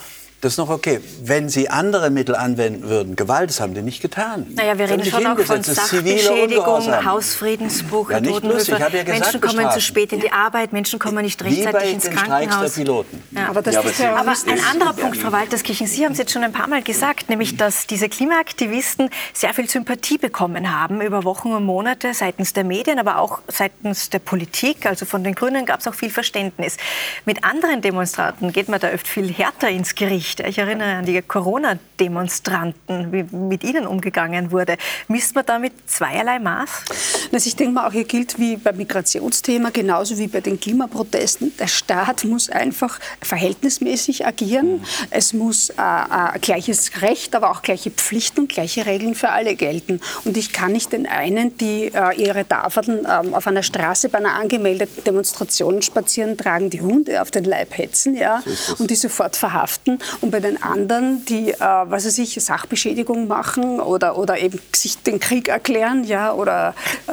das ist noch okay. Wenn Sie andere Mittel anwenden würden, Gewalt, das haben die nicht getan. Naja, wir reden schon auch von Sachbeschädigung, Hausfriedensbruch, ja, nicht lustig. Ich ja gesagt, Menschen kommen zu spät in die Arbeit, Menschen kommen nicht rechtzeitig ins Krankenhaus. Der Piloten. Ja. Aber, das ja, aber, ist aber ein anderer Punkt, Frau Walterskirchen, Sie haben es jetzt schon ein paar Mal gesagt, nämlich, dass diese Klimaaktivisten sehr viel Sympathie bekommen haben über Wochen und Monate seitens der Medien, aber auch seitens der Politik. Also von den Grünen gab es auch viel Verständnis. Mit anderen Demonstranten geht man da oft viel härter ins Gericht nicht. Ich erinnere an die Corona-Demonstranten, wie mit ihnen umgegangen wurde. Misst man damit zweierlei Maß? Also ich denke mal, auch hier gilt wie beim Migrationsthema, genauso wie bei den Klimaprotesten, der Staat muss einfach verhältnismäßig agieren. Es muss äh, äh, gleiches Recht, aber auch gleiche Pflichten und gleiche Regeln für alle gelten. Und ich kann nicht den einen, die äh, ihre Tafeln äh, auf einer Straße bei einer angemeldeten Demonstration spazieren tragen, die Hunde auf den Leib hetzen ja, und die sofort verhaften und bei den anderen, die, äh, was weiß ich, Sachbeschädigung machen oder, oder eben sich den Krieg erklären, ja, oder äh,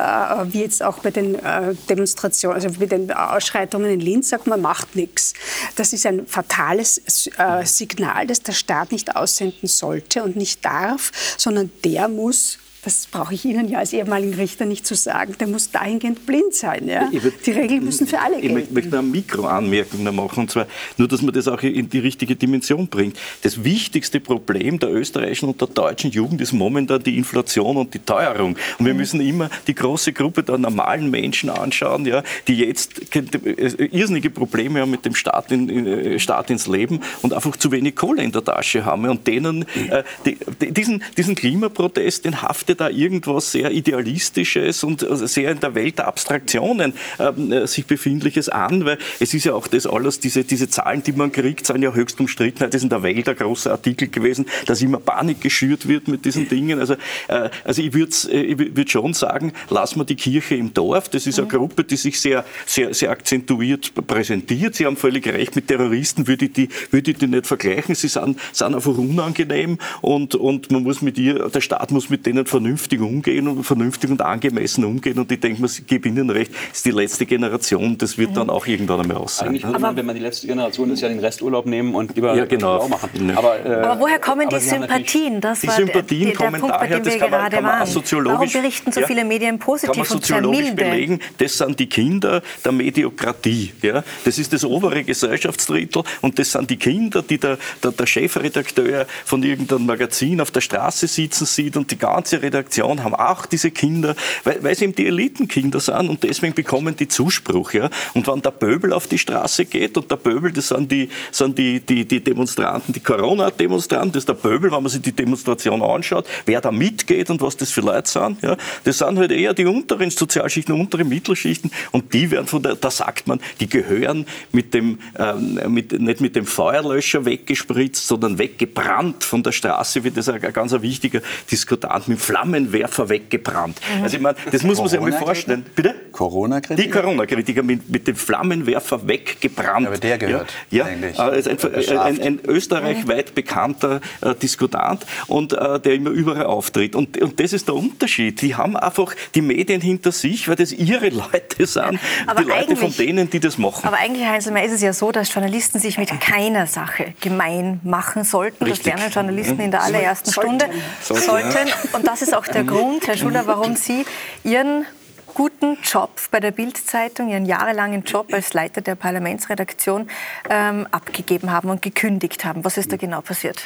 wie jetzt auch bei den äh, Demonstrationen, also bei den Ausschreitungen in Linz sagt man, macht nichts. Das ist ein fatales äh, Signal, das der Staat nicht aussenden sollte und nicht darf, sondern der muss das brauche ich Ihnen ja als ehemaligen Richter nicht zu sagen, der muss dahingehend blind sein. Ja? Würd, die Regeln müssen für alle gelten. Ich möchte eine Mikroanmerkung machen, und zwar nur, dass man das auch in die richtige Dimension bringt. Das wichtigste Problem der österreichischen und der deutschen Jugend ist momentan die Inflation und die Teuerung. Und wir mhm. müssen immer die große Gruppe der normalen Menschen anschauen, ja, die jetzt irrsinnige Probleme haben mit dem Start, in, äh, Start ins Leben und einfach zu wenig Kohle in der Tasche haben. Und denen, äh, die, diesen, diesen Klimaprotest, den haftet da irgendwas sehr Idealistisches und äh, sehr in der Welt der Abstraktionen ähm, äh, sich befindliches an, weil es ist ja auch das alles, diese, diese Zahlen, die man kriegt, sind ja höchst umstritten. Das ist in der Welt ein großer Artikel gewesen, dass immer Panik geschürt wird mit diesen Dingen. Also, äh, also ich würde äh, ich würd schon sagen, lassen wir die Kirche im Dorf. Das ist eine mhm. Gruppe, die sich sehr, sehr, sehr akzentuiert präsentiert. Sie haben völlig recht, mit Terroristen würde ich die, würde ich die nicht vergleichen. Sie sind, sind einfach unangenehm und, und man muss mit ihr, der Staat muss mit denen von vernünftig umgehen und vernünftig und angemessen umgehen. Und ich denke, ich gebe Ihnen recht, ist die letzte Generation, das wird dann auch irgendwann einmal aussehen. Eigentlich würde man, wenn man die letzte Generation ist, ja den Resturlaub nehmen und lieber ja, genau. machen. Aber, äh, aber, woher kommen die Sympathien? Das die Sympathien der, der, der Punkt, bei dem wir gerade kann man, waren. Warum berichten so viele Medien positiv kann man soziologisch und belegen, das sind die Kinder der Mediokratie. Ja? Das ist das obere Gesellschaftsdrittel und das sind die Kinder, die der, der, der Chefredakteur von irgendeinem Magazin auf der Straße sitzen sieht und die ganze Redaktion Redaktion haben auch diese Kinder, weil, weil sie eben die Elitenkinder sind und deswegen bekommen die Zuspruch. Ja? Und wenn der Pöbel auf die Straße geht und der Pöbel, das sind die, sind die, die, die Demonstranten, die Corona-Demonstranten, das ist der Pöbel, wenn man sich die Demonstration anschaut, wer da mitgeht und was das für Leute sind. Ja? Das sind halt eher die unteren Sozialschichten, unteren Mittelschichten und die werden von der, da sagt man, die gehören mit dem, ähm, mit, nicht mit dem Feuerlöscher weggespritzt, sondern weggebrannt von der Straße, wie das ein, ganz wichtiger Diskutant mit Flaschen Flammenwerfer weggebrannt. Mhm. Also ich meine, das muss man sich mal vorstellen. Bitte? Corona-Kritiker? Die Corona-Kritiker mit, mit, dem Flammenwerfer weggebrannt. aber der gehört ja, eigentlich. Ja, ist ein, ein, ein, österreichweit bekannter äh, Diskutant und äh, der immer überall auftritt. Und, und das ist der Unterschied. Die haben einfach die Medien hinter sich, weil das ihre [LAUGHS] Leute sind, aber die Leute von denen, die das machen. Aber eigentlich, Heinzelmann, ist es ja so, dass Journalisten sich mit keiner Sache gemein machen sollten. Richtig. Das lernen Journalisten in der allerersten sollten. Stunde. Sollten. sollten. Und das ist auch der Grund, Herr Schuler, warum Sie Ihren guten Job bei der Bild-Zeitung, Ihren jahrelangen Job als Leiter der Parlamentsredaktion ähm, abgegeben haben und gekündigt haben. Was ist da genau passiert?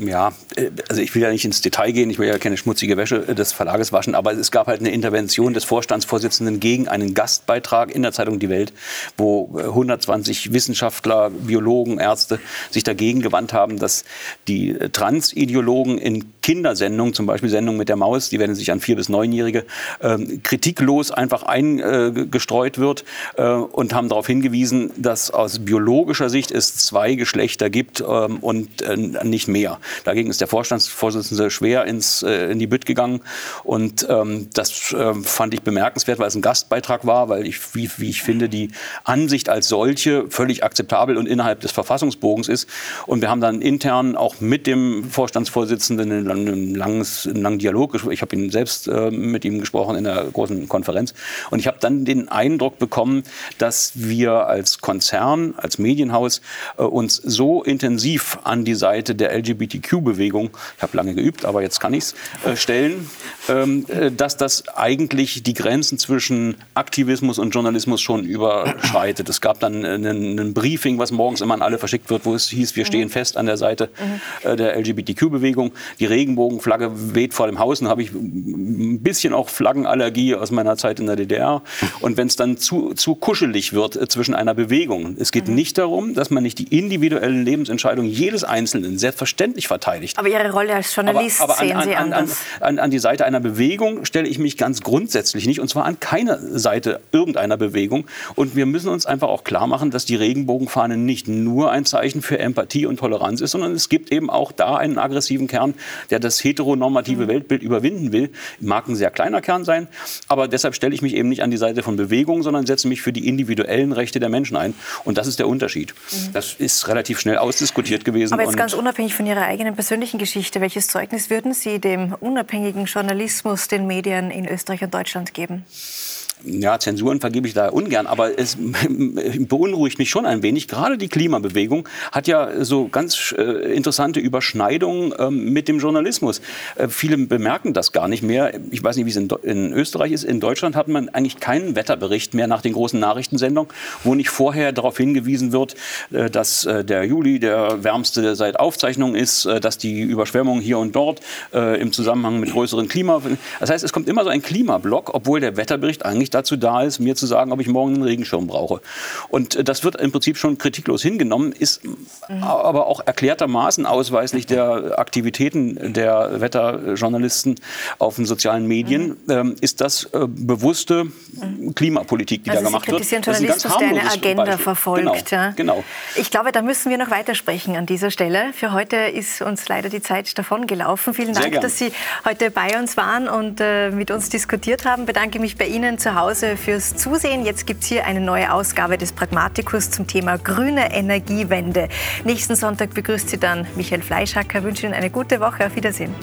Ja, äh, also ich will ja nicht ins Detail gehen, ich will ja keine schmutzige Wäsche des Verlages waschen, aber es gab halt eine Intervention des Vorstandsvorsitzenden gegen einen Gastbeitrag in der Zeitung Die Welt, wo 120 äh, Wissenschaftler, Biologen, Ärzte sich dagegen gewandt haben, dass die Transideologen in Kindersendungen, zum Beispiel Sendungen mit der Maus, die werden sich an vier bis neunjährige, äh, kritiklos einfach eingestreut wird äh, und haben darauf hingewiesen, dass aus biologischer Sicht es zwei Geschlechter gibt ähm, und äh, nicht mehr. Dagegen ist der Vorstandsvorsitzende schwer ins, äh, in die Bütt gegangen. Und ähm, das äh, fand ich bemerkenswert, weil es ein Gastbeitrag war, weil ich, wie, wie ich finde, die Ansicht als solche völlig akzeptabel und innerhalb des Verfassungsbogens ist. Und wir haben dann intern auch mit dem Vorstandsvorsitzenden einen, langes, einen langen Dialog. Ich habe ihn selbst äh, mit ihm gesprochen in der großen Konferenz. Und ich habe dann den Eindruck bekommen, dass wir als Konzern, als Medienhaus äh, uns so intensiv an die Seite der LGBT LGBTQ-Bewegung, ich habe lange geübt, aber jetzt kann ich es äh, stellen, ähm, äh, dass das eigentlich die Grenzen zwischen Aktivismus und Journalismus schon überschreitet. Es gab dann ein Briefing, was morgens immer an alle verschickt wird, wo es hieß, wir stehen mhm. fest an der Seite mhm. äh, der LGBTQ-Bewegung. Die Regenbogenflagge weht vor dem Haus. Und habe ich ein bisschen auch Flaggenallergie aus meiner Zeit in der DDR. Und wenn es dann zu, zu kuschelig wird äh, zwischen einer Bewegung, es geht mhm. nicht darum, dass man nicht die individuellen Lebensentscheidungen jedes Einzelnen selbstverständlich selbstverständlich verteidigt. Aber Ihre Rolle als Journalist aber, aber sehen an, Sie an, anders. An, an, die Seite einer Bewegung stelle ich mich ganz grundsätzlich nicht, und zwar an keiner Seite irgendeiner Bewegung. Und wir müssen uns einfach auch klar machen, dass die Regenbogenfahne nicht nur ein Zeichen für Empathie und Toleranz ist, sondern es gibt eben auch da einen aggressiven Kern, der das heteronormative mhm. Weltbild überwinden will. Mag ein sehr kleiner Kern sein, aber deshalb stelle ich mich eben nicht an die Seite von Bewegungen, sondern setze mich für die individuellen Rechte der Menschen ein. Und das ist der Unterschied. Mhm. Das ist relativ schnell ausdiskutiert gewesen. Aber jetzt ganz unabhängig von Ihrer eigenen persönlichen Geschichte. Welches Zeugnis würden Sie dem unabhängigen Journalismus, den Medien in Österreich und Deutschland geben? Ja, Zensuren vergebe ich da ungern, aber es [LAUGHS] beunruhigt mich schon ein wenig. Gerade die Klimabewegung hat ja so ganz äh, interessante Überschneidungen ähm, mit dem Journalismus. Äh, viele bemerken das gar nicht mehr. Ich weiß nicht, wie es in, in, Österreich ist. In Deutschland hat man eigentlich keinen Wetterbericht mehr nach den großen Nachrichtensendungen, wo nicht vorher darauf hingewiesen wird, äh, dass äh, der Juli der wärmste seit Aufzeichnung ist, äh, dass die Überschwemmungen hier und dort äh, im Zusammenhang mit größeren Klima... Das heißt, es kommt immer so ein Klimablock, obwohl der Wetterbericht eigentlich eigentlich dazu da ist, mir zu sagen, ob ich morgen einen Regenschirm brauche. Und äh, das wird im Prinzip schon kritiklos hingenommen, ist mhm. aber auch erklärtermaßen ausweislich der Aktivitäten der Wetterjournalisten auf den sozialen Medien, mhm. ähm, ist das äh, bewusste mhm. Klimapolitik, die also da gemacht wird. Sie kritisieren Journalismus, der eine Agenda Beispiel. verfolgt. Genau, ja. genau. Ich glaube, da müssen wir noch weitersprechen an dieser Stelle. Für heute ist uns leider die Zeit davon gelaufen. Vielen Dank, dass Sie heute bei uns waren und äh, mit uns diskutiert haben. Ich bedanke mich bei Ihnen zu Hause Hause fürs Zusehen. Jetzt gibt es hier eine neue Ausgabe des Pragmatikus zum Thema grüne Energiewende. Nächsten Sonntag begrüßt Sie dann Michael Fleischhacker. Ich wünsche Ihnen eine gute Woche. Auf Wiedersehen.